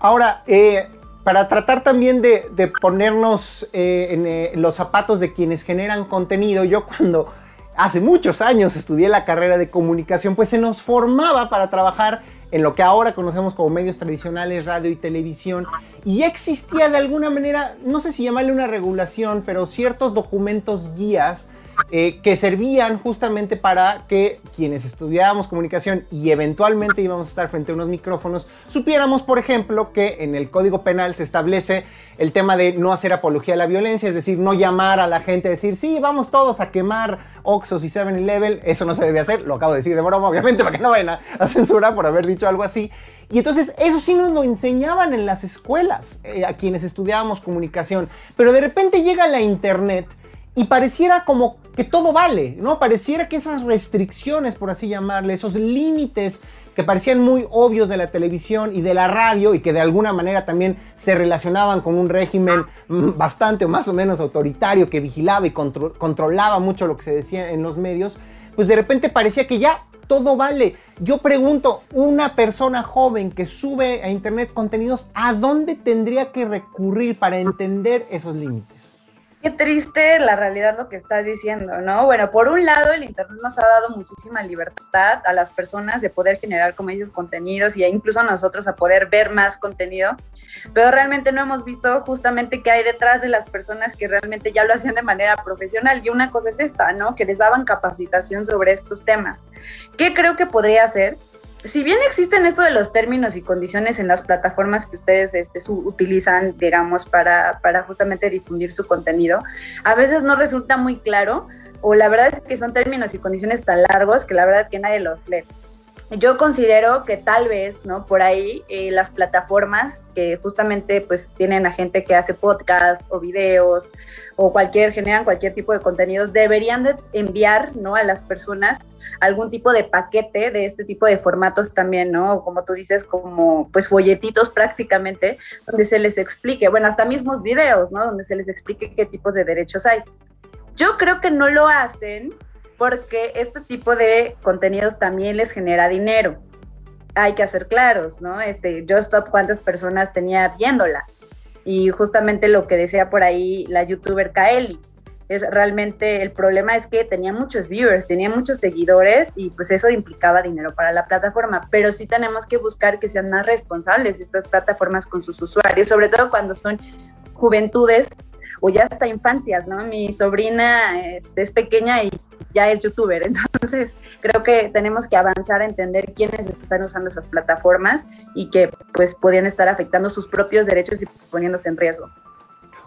Ahora, eh, para tratar también de, ponernos eh, en eh, los zapatos de quienes generan contenido, yo cuando hace muchos años estudié la carrera de comunicación, pues se nos formaba para trabajar en lo que ahora conocemos como medios tradicionales, radio y televisión, y existía de alguna manera, no sé si llamarle una regulación, pero ciertos documentos guías eh, que servían justamente para que quienes estudiábamos comunicación y eventualmente íbamos a estar frente a unos micrófonos, supiéramos, por ejemplo, que en el Código Penal se establece el tema de no hacer apología a la violencia, es decir, no llamar a la gente a decir, sí, vamos todos a quemar Oxos y 7-Eleven, eso no se debe hacer, lo acabo de decir de broma, obviamente, para que no vayan a, censurar por haber dicho algo así. Y entonces eso sí nos lo enseñaban en las escuelas, eh, a quienes estudiábamos comunicación, pero de repente llega la internet y pareciera como que todo vale, ¿no? Pareciera que esas restricciones, por así llamarle, esos límites que parecían muy obvios de la televisión y de la radio y que de alguna manera también se relacionaban con un régimen mm, bastante o más o menos autoritario que vigilaba y controlaba mucho lo que se decía en los medios, pues de repente parecía que ya todo vale. Yo pregunto, una persona joven que sube a internet contenidos, ¿a dónde tendría que recurrir para entender esos límites? Qué triste la realidad lo que estás diciendo, ¿no? Bueno, por un lado, el Internet nos ha dado muchísima libertad a las personas de poder generar, como dices, contenidos y incluso a nosotros a poder ver más contenido, pero realmente no hemos visto justamente qué hay detrás de las personas que realmente ya lo hacían de manera profesional. Y una cosa es esta, ¿no? Que les daban capacitación sobre estos temas. ¿Qué creo que podría hacer? Si bien existen esto de los términos y condiciones en las plataformas que ustedes este, utilizan, digamos, para, para justamente difundir su contenido, a veces no resulta muy claro o la verdad es que son términos y condiciones tan largos que la verdad es que nadie los lee. Yo considero que tal vez, ¿no? Por ahí eh, las plataformas que justamente pues tienen a gente que hace podcast o videos o cualquier, generan cualquier tipo de contenidos, deberían de enviar, ¿no? A las personas algún tipo de paquete de este tipo de formatos también, ¿no? Como tú dices, como pues folletitos prácticamente, donde se les explique, bueno, hasta mismos videos, ¿no? Donde se les explique qué tipos de derechos hay. Yo creo que no lo hacen porque este tipo de contenidos también les genera dinero. Hay que hacer claros, ¿no? Este, Yo Stop, ¿cuántas personas tenía viéndola? Y justamente lo que decía por ahí la youtuber Kaeli, es realmente el problema es que tenía muchos viewers, tenía muchos seguidores y pues eso implicaba dinero para la plataforma, pero sí tenemos que buscar que sean más responsables estas plataformas con sus usuarios, sobre todo cuando son juventudes o ya hasta infancias, ¿no? Mi sobrina este, es pequeña y ya es youtuber. Entonces, creo que tenemos que avanzar a entender quiénes están usando esas plataformas y que pues podrían estar afectando sus propios derechos y poniéndose en riesgo.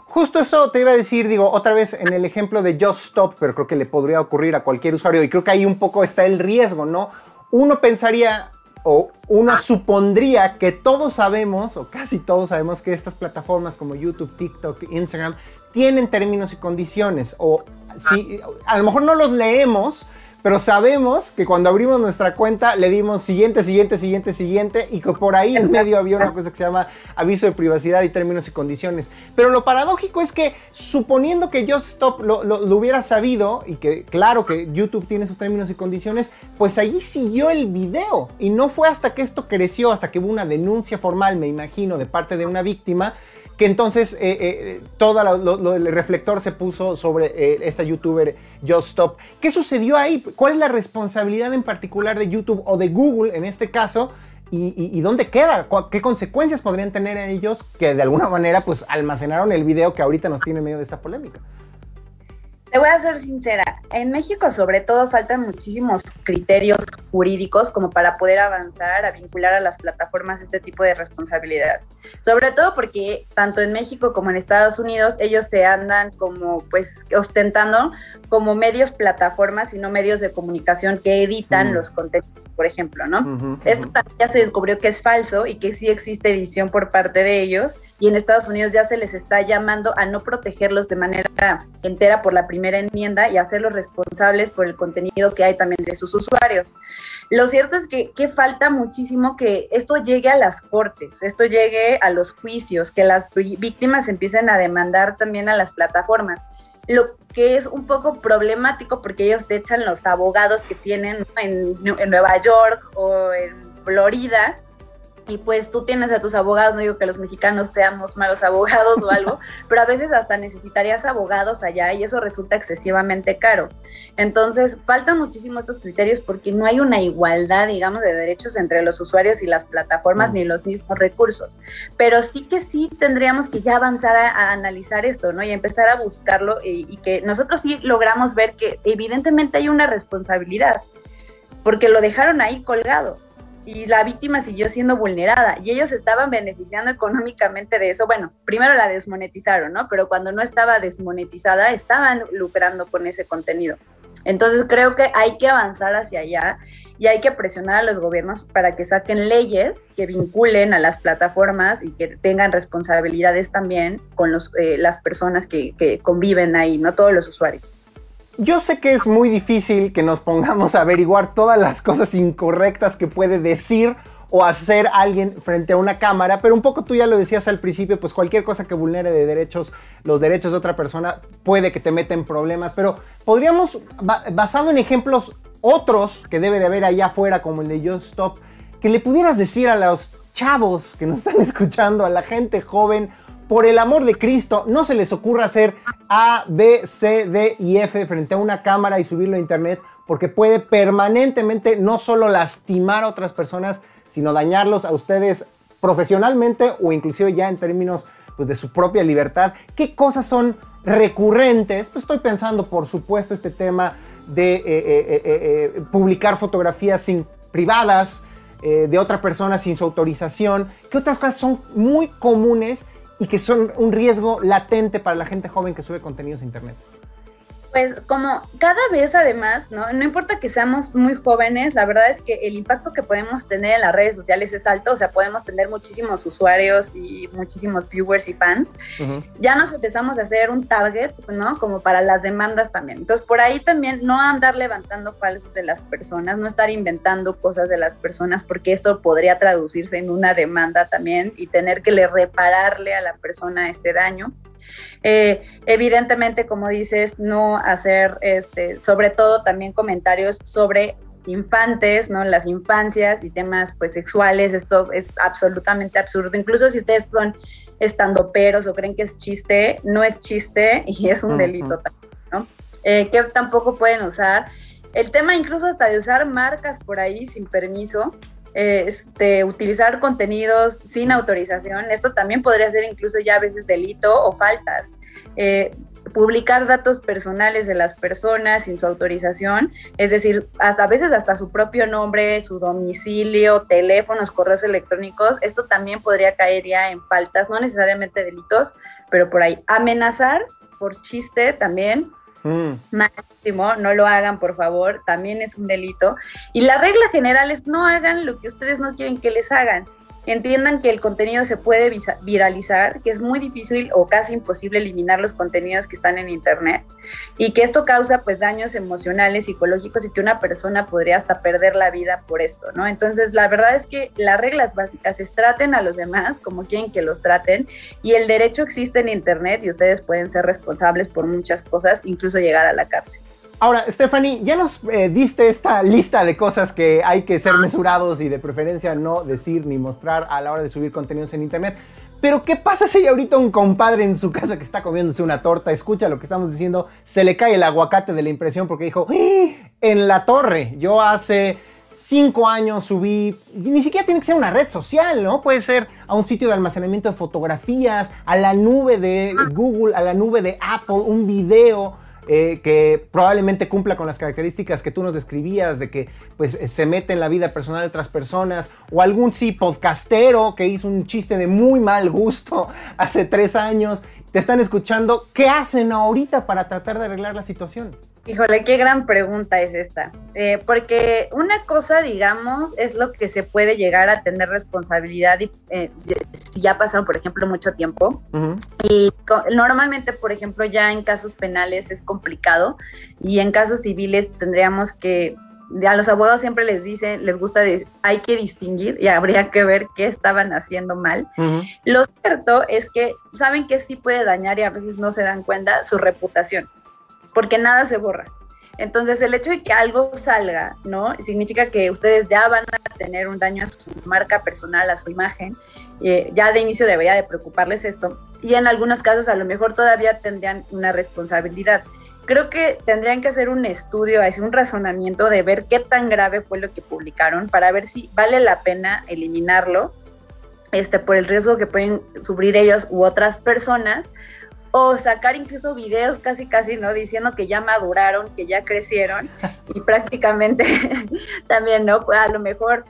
Justo eso te iba a decir, digo, otra vez en el ejemplo de Just Stop, pero creo que le podría ocurrir a cualquier usuario y creo que ahí un poco está el riesgo, ¿no? Uno pensaría o uno supondría que todos sabemos, o casi todos sabemos, que estas plataformas como YouTube, TikTok, Instagram tienen términos y condiciones, o si, a lo mejor no los leemos, pero sabemos que cuando abrimos nuestra cuenta le dimos siguiente, siguiente, siguiente, siguiente y que por ahí en medio había una cosa que se llama aviso de privacidad y términos y condiciones. Pero lo paradójico es que suponiendo que Just Stop lo, hubiera sabido y que claro que YouTube tiene sus términos y condiciones, pues allí siguió el video y no fue hasta que esto creció, hasta que hubo una denuncia formal, me imagino, de parte de una víctima, que entonces eh, eh, todo el reflector se puso sobre eh, esta youtuber Just Stop. ¿Qué sucedió ahí? ¿Cuál es la responsabilidad en particular de YouTube o de Google en este caso? ¿Y, dónde queda? ¿Qué consecuencias podrían tener ellos que de alguna manera pues almacenaron el video que ahorita nos tiene en medio de esta polémica? Te voy a ser sincera, en México sobre todo faltan muchísimos criterios jurídicos como para poder avanzar a vincular a las plataformas este tipo de responsabilidades. Sobre todo porque tanto en México como en Estados Unidos ellos se andan como pues ostentando como medios plataformas y no medios de comunicación que editan los contenidos por ejemplo, ¿no? Esto también ya se descubrió que es falso y que sí existe edición por parte de ellos y en Estados Unidos ya se les está llamando a no protegerlos de manera entera por la primera enmienda y hacerlos responsables por el contenido que hay también de sus usuarios. Lo cierto es que, que falta muchísimo que esto llegue a las cortes, esto llegue a los juicios, que las víctimas empiecen a demandar también a las plataformas. Lo que es un poco problemático porque ellos te echan los abogados que tienen en, en Nueva York o en Florida y pues tú tienes a tus abogados, no digo que los mexicanos seamos malos abogados o algo, pero a veces hasta necesitarías abogados allá y eso resulta excesivamente caro. Entonces, faltan muchísimo estos criterios porque no hay una igualdad, digamos, de derechos entre los usuarios y las plataformas mm. ni los mismos recursos. Pero sí que sí tendríamos que ya avanzar a, analizar esto, ¿no? Y empezar a buscarlo y, y que nosotros sí logramos ver que evidentemente hay una responsabilidad porque lo dejaron ahí colgado y la víctima siguió siendo vulnerada y ellos estaban beneficiando económicamente de eso. Bueno, primero la desmonetizaron, ¿no? Pero cuando no estaba desmonetizada, estaban lucrando con ese contenido. Entonces creo que hay que avanzar hacia allá y hay que presionar a los gobiernos para que saquen leyes que vinculen a las plataformas y que tengan responsabilidades también con eh, las personas que conviven ahí, no todos los usuarios. Yo sé que es muy difícil que nos pongamos a averiguar todas las cosas incorrectas que puede decir o hacer alguien frente a una cámara, pero un poco tú ya lo decías al principio, pues cualquier cosa que vulnere de derechos, los derechos de otra persona, puede que te meta en problemas, pero podríamos, basado en ejemplos otros que debe de haber allá afuera, como el de Just Stop, que le pudieras decir a los chavos que nos están escuchando, a la gente joven, por el amor de Cristo, no se les ocurra hacer A, B, C, D y F frente a una cámara y subirlo a internet, porque puede permanentemente no solo lastimar a otras personas, sino dañarlos a ustedes profesionalmente o inclusive ya en términos pues, de su propia libertad. ¿Qué cosas son recurrentes? Pues estoy pensando, por supuesto, este tema de eh, eh, eh, publicar fotografías privadas de otra persona sin su autorización. ¿Qué otras cosas son muy comunes y que son un riesgo latente para la gente joven que sube contenidos a Internet? Pues como cada vez además, ¿no? No importa que seamos muy jóvenes, la verdad es que el impacto que podemos tener en las redes sociales es alto, o sea, podemos tener muchísimos usuarios y muchísimos viewers y fans. Ya nos empezamos a hacer un target, ¿no? Como para las demandas también. Entonces, por ahí también no andar levantando falsos de las personas, no estar inventando cosas de las personas, porque esto podría traducirse en una demanda también y tener que le repararle a la persona este daño. Eh, evidentemente, como dices, no hacer, este, sobre todo también comentarios sobre infantes, ¿no? Las infancias y temas pues sexuales, esto es absolutamente absurdo. Incluso si ustedes son estandoperos o creen que es chiste, no es chiste y es un delito también, ¿no? Eh, que tampoco pueden usar. El tema incluso hasta de usar marcas por ahí sin permiso, este, utilizar contenidos sin autorización. Esto también podría ser incluso ya a veces delito o faltas. Eh, publicar datos personales de las personas sin su autorización, es decir, hasta a veces hasta su propio nombre, su domicilio, teléfonos, correos electrónicos, esto también podría caer ya en faltas, no necesariamente delitos, pero por ahí amenazar por chiste también Mm. Máximo, no lo hagan, por favor, también es un delito. Y la regla general es no hagan lo que ustedes no quieren que les hagan entiendan que el contenido se puede viralizar, que es muy difícil o casi imposible eliminar los contenidos que están en Internet y que esto causa pues daños emocionales, psicológicos y que una persona podría hasta perder la vida por esto, ¿no? Entonces la verdad es que las reglas básicas es traten a los demás como quieren que los traten y el derecho existe en Internet y ustedes pueden ser responsables por muchas cosas, incluso llegar a la cárcel. Ahora, Stephanie, ya nos eh, diste esta lista de cosas que hay que ser mesurados y de preferencia no decir ni mostrar a la hora de subir contenidos en Internet. Pero ¿qué pasa si ahorita un compadre en su casa que está comiéndose una torta, escucha lo que estamos diciendo, se le cae el aguacate de la impresión porque dijo, ¡Ah! en la torre, yo hace cinco años subí, ni siquiera tiene que ser una red social, ¿no? Puede ser a un sitio de almacenamiento de fotografías, a la nube de Google, a la nube de Apple, un video. Eh, que probablemente cumpla con las características que tú nos describías, de que pues se mete en la vida personal de otras personas, o algún sí podcastero que hizo un chiste de muy mal gusto hace tres años, te están escuchando, ¿qué hacen ahorita para tratar de arreglar la situación? Híjole, qué gran pregunta es esta. Eh, porque una cosa, digamos, es lo que se puede llegar a tener responsabilidad y, eh, si ya pasaron, por ejemplo, mucho tiempo. Y normalmente, por ejemplo, ya en casos penales es complicado y en casos civiles tendríamos que a los abogados siempre les dicen, les gusta, hay que distinguir y habría que ver qué estaban haciendo mal. Lo cierto es que saben que sí puede dañar y a veces no se dan cuenta su reputación porque nada se borra. Entonces, el hecho de que algo salga, ¿no? Significa que ustedes ya van a tener un daño a su marca personal, a su imagen. Eh, ya de inicio debería de preocuparles esto. Y en algunos casos, a lo mejor todavía tendrían una responsabilidad. Creo que tendrían que hacer un estudio, hacer un razonamiento de ver qué tan grave fue lo que publicaron para ver si vale la pena eliminarlo, este, por el riesgo que pueden sufrir ellos u otras personas o sacar incluso videos casi casi, ¿no? Diciendo que ya maduraron, que ya crecieron y prácticamente también, ¿no? Pues a lo mejor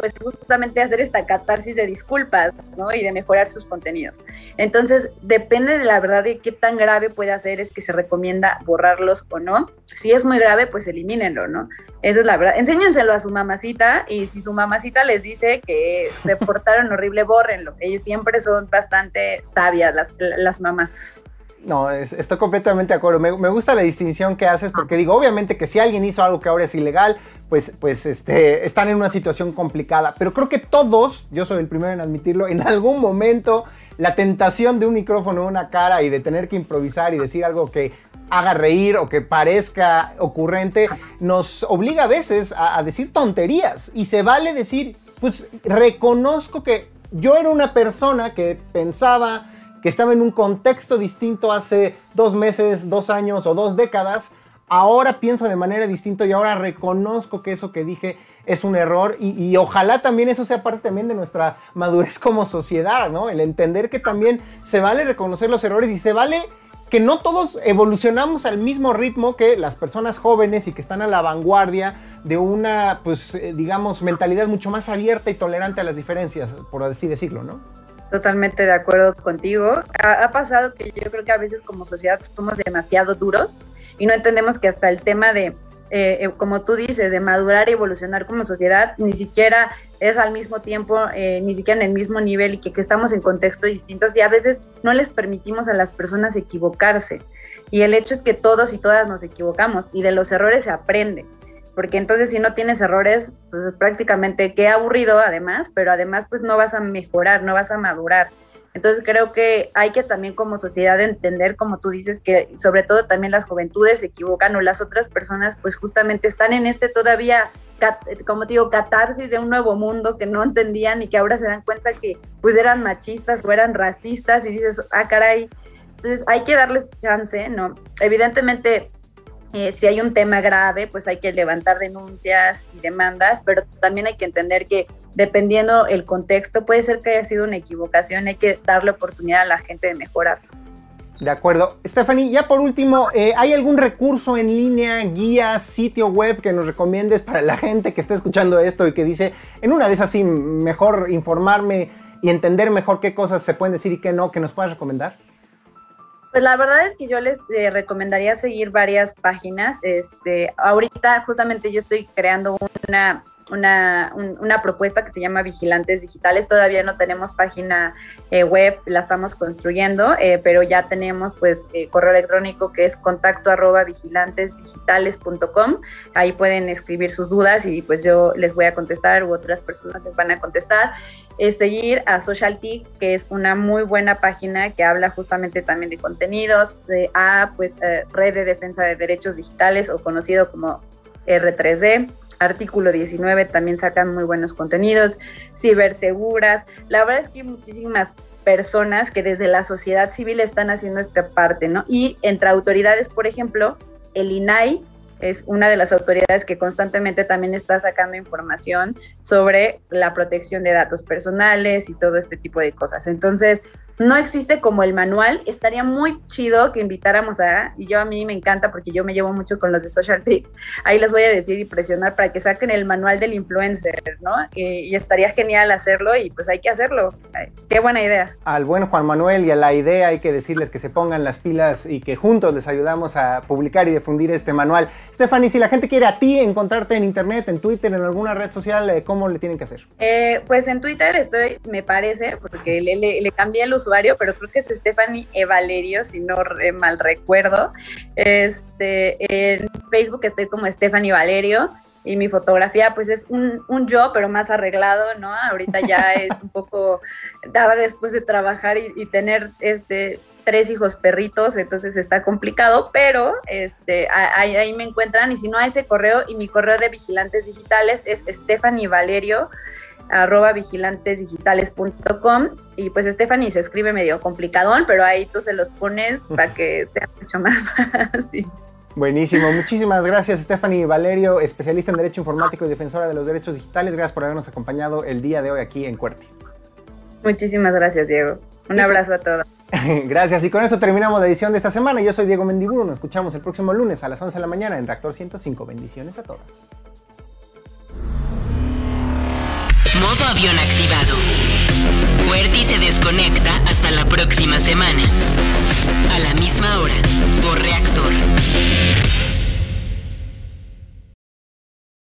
pues justamente hacer esta catarsis de disculpas, ¿no? Y de mejorar sus contenidos. Entonces, depende de la verdad de qué tan grave puede hacer, es que se recomienda borrarlos o no. Si es muy grave, pues elimínenlo, ¿no? Esa es la verdad. Enséñenselo a su mamacita y si su mamacita les dice que se portaron horrible, bórrenlo. Ellas siempre son bastante sabias, las, las mamás. No, estoy completamente de acuerdo. Me, gusta la distinción que haces porque digo, obviamente que si alguien hizo algo que ahora es ilegal, pues, pues este, están en una situación complicada. Pero creo que todos, yo soy el primero en admitirlo, en algún momento la tentación de un micrófono en una cara y de tener que improvisar y decir algo que haga reír o que parezca ocurrente, nos obliga a veces a, a decir tonterías. Y se vale decir, pues reconozco que yo era una persona que pensaba que estaba en un contexto distinto hace dos meses, dos años o dos décadas, ahora pienso de manera distinta y ahora reconozco que eso que dije es un error y, ojalá también eso sea parte también de nuestra madurez como sociedad, ¿no? El entender que también se vale reconocer los errores y se vale que no todos evolucionamos al mismo ritmo que las personas jóvenes y que están a la vanguardia de una, pues, eh, digamos, mentalidad mucho más abierta y tolerante a las diferencias, por así decirlo, ¿no? Totalmente de acuerdo contigo. Ha, pasado que yo creo que a veces como sociedad somos demasiado duros y no entendemos que hasta el tema de, eh, eh, como tú dices, de madurar y evolucionar como sociedad, ni siquiera es al mismo tiempo, eh, ni siquiera en el mismo nivel y que, que estamos en contextos distintos y a veces no les permitimos a las personas equivocarse. Y el hecho es que todos y todas nos equivocamos y de los errores se aprende porque entonces si no tienes errores, pues prácticamente qué aburrido además, pero además pues no vas a mejorar, no vas a madurar. Entonces creo que hay que también como sociedad entender, como tú dices, que sobre todo también las juventudes se equivocan o las otras personas pues justamente están en este todavía, como te digo, catarsis de un nuevo mundo que no entendían y que ahora se dan cuenta que pues eran machistas o eran racistas y dices, ah, caray. Entonces hay que darles chance, ¿no? Evidentemente eh, si hay un tema grave, pues hay que levantar denuncias y demandas, pero también hay que entender que dependiendo el contexto, puede ser que haya sido una equivocación, hay que darle oportunidad a la gente de mejorar. De acuerdo. Stephanie, ya por último, eh, ¿hay algún recurso en línea, guía, sitio web que nos recomiendes para la gente que está escuchando esto y que dice, en una de esas sí, mejor informarme y entender mejor qué cosas se pueden decir y qué no, que nos puedas recomendar? Pues la verdad es que yo les eh, recomendaría seguir varias páginas. Este, ahorita justamente yo estoy creando una una, una, propuesta que se llama Vigilantes Digitales. Todavía no tenemos página eh, web, la estamos construyendo, eh, pero ya tenemos pues eh, correo electrónico que es contacto arroba vigilantesdigitales.com. Ahí pueden escribir sus dudas y pues yo les voy a contestar u otras personas les van a contestar. Es seguir a SocialTIC, que es una muy buena página que habla justamente también de contenidos, a pues Red de Defensa de Derechos Digitales o conocido como R3D Artículo 19 también sacan muy buenos contenidos, ciberseguras. La verdad es que hay muchísimas personas que desde la sociedad civil están haciendo esta parte, ¿no? Y entre autoridades, por ejemplo, el INAI es una de las autoridades que constantemente también está sacando información sobre la protección de datos personales y todo este tipo de cosas. Entonces, no existe como el manual. Estaría muy chido que invitáramos a, y yo a mí me encanta porque yo me llevo mucho con los de Social Tip, ahí les voy a decir y presionar para que saquen el manual del influencer, ¿no? y estaría genial hacerlo y pues hay que hacerlo. Qué buena idea. Al buen Juan Manuel y a la idea hay que decirles que se pongan las pilas y que juntos les ayudamos a publicar y difundir este manual. Stephanie, si la gente quiere a ti encontrarte en internet, en Twitter, en alguna red social, eh, ¿cómo le tienen que hacer? Eh, pues en Twitter estoy, me parece, porque le, le, le cambié el uso pero creo que es Stephanie E. Valerio, si no mal recuerdo. Este, en Facebook estoy como Stephanie Valerio y mi fotografía pues es un, un, yo, pero más arreglado, ¿no? Ahorita ya es un poco, daba después de trabajar y, tener este tres hijos perritos, entonces está complicado, pero este, ahí, ahí, me encuentran y si no a ese correo y mi correo de vigilantes digitales es Stephanie Valerio arroba vigilantesdigitales.com y pues Stephanie se escribe medio complicadón, pero ahí tú se los pones para que sea mucho más fácil. Buenísimo, muchísimas gracias Stephanie Valerio, especialista en Derecho Informático y defensora de los derechos digitales. Gracias por habernos acompañado el día de hoy aquí en Cuerti. Muchísimas gracias Diego. Un abrazo a todos. Gracias. Y con esto terminamos la edición de esta semana. Yo soy Diego Mendiburu. Nos escuchamos el próximo lunes a las 11 de la mañana en Reactor 105. Bendiciones a todas. Modo avión activado. Huerti se desconecta hasta la próxima semana. A la misma hora, por reactor.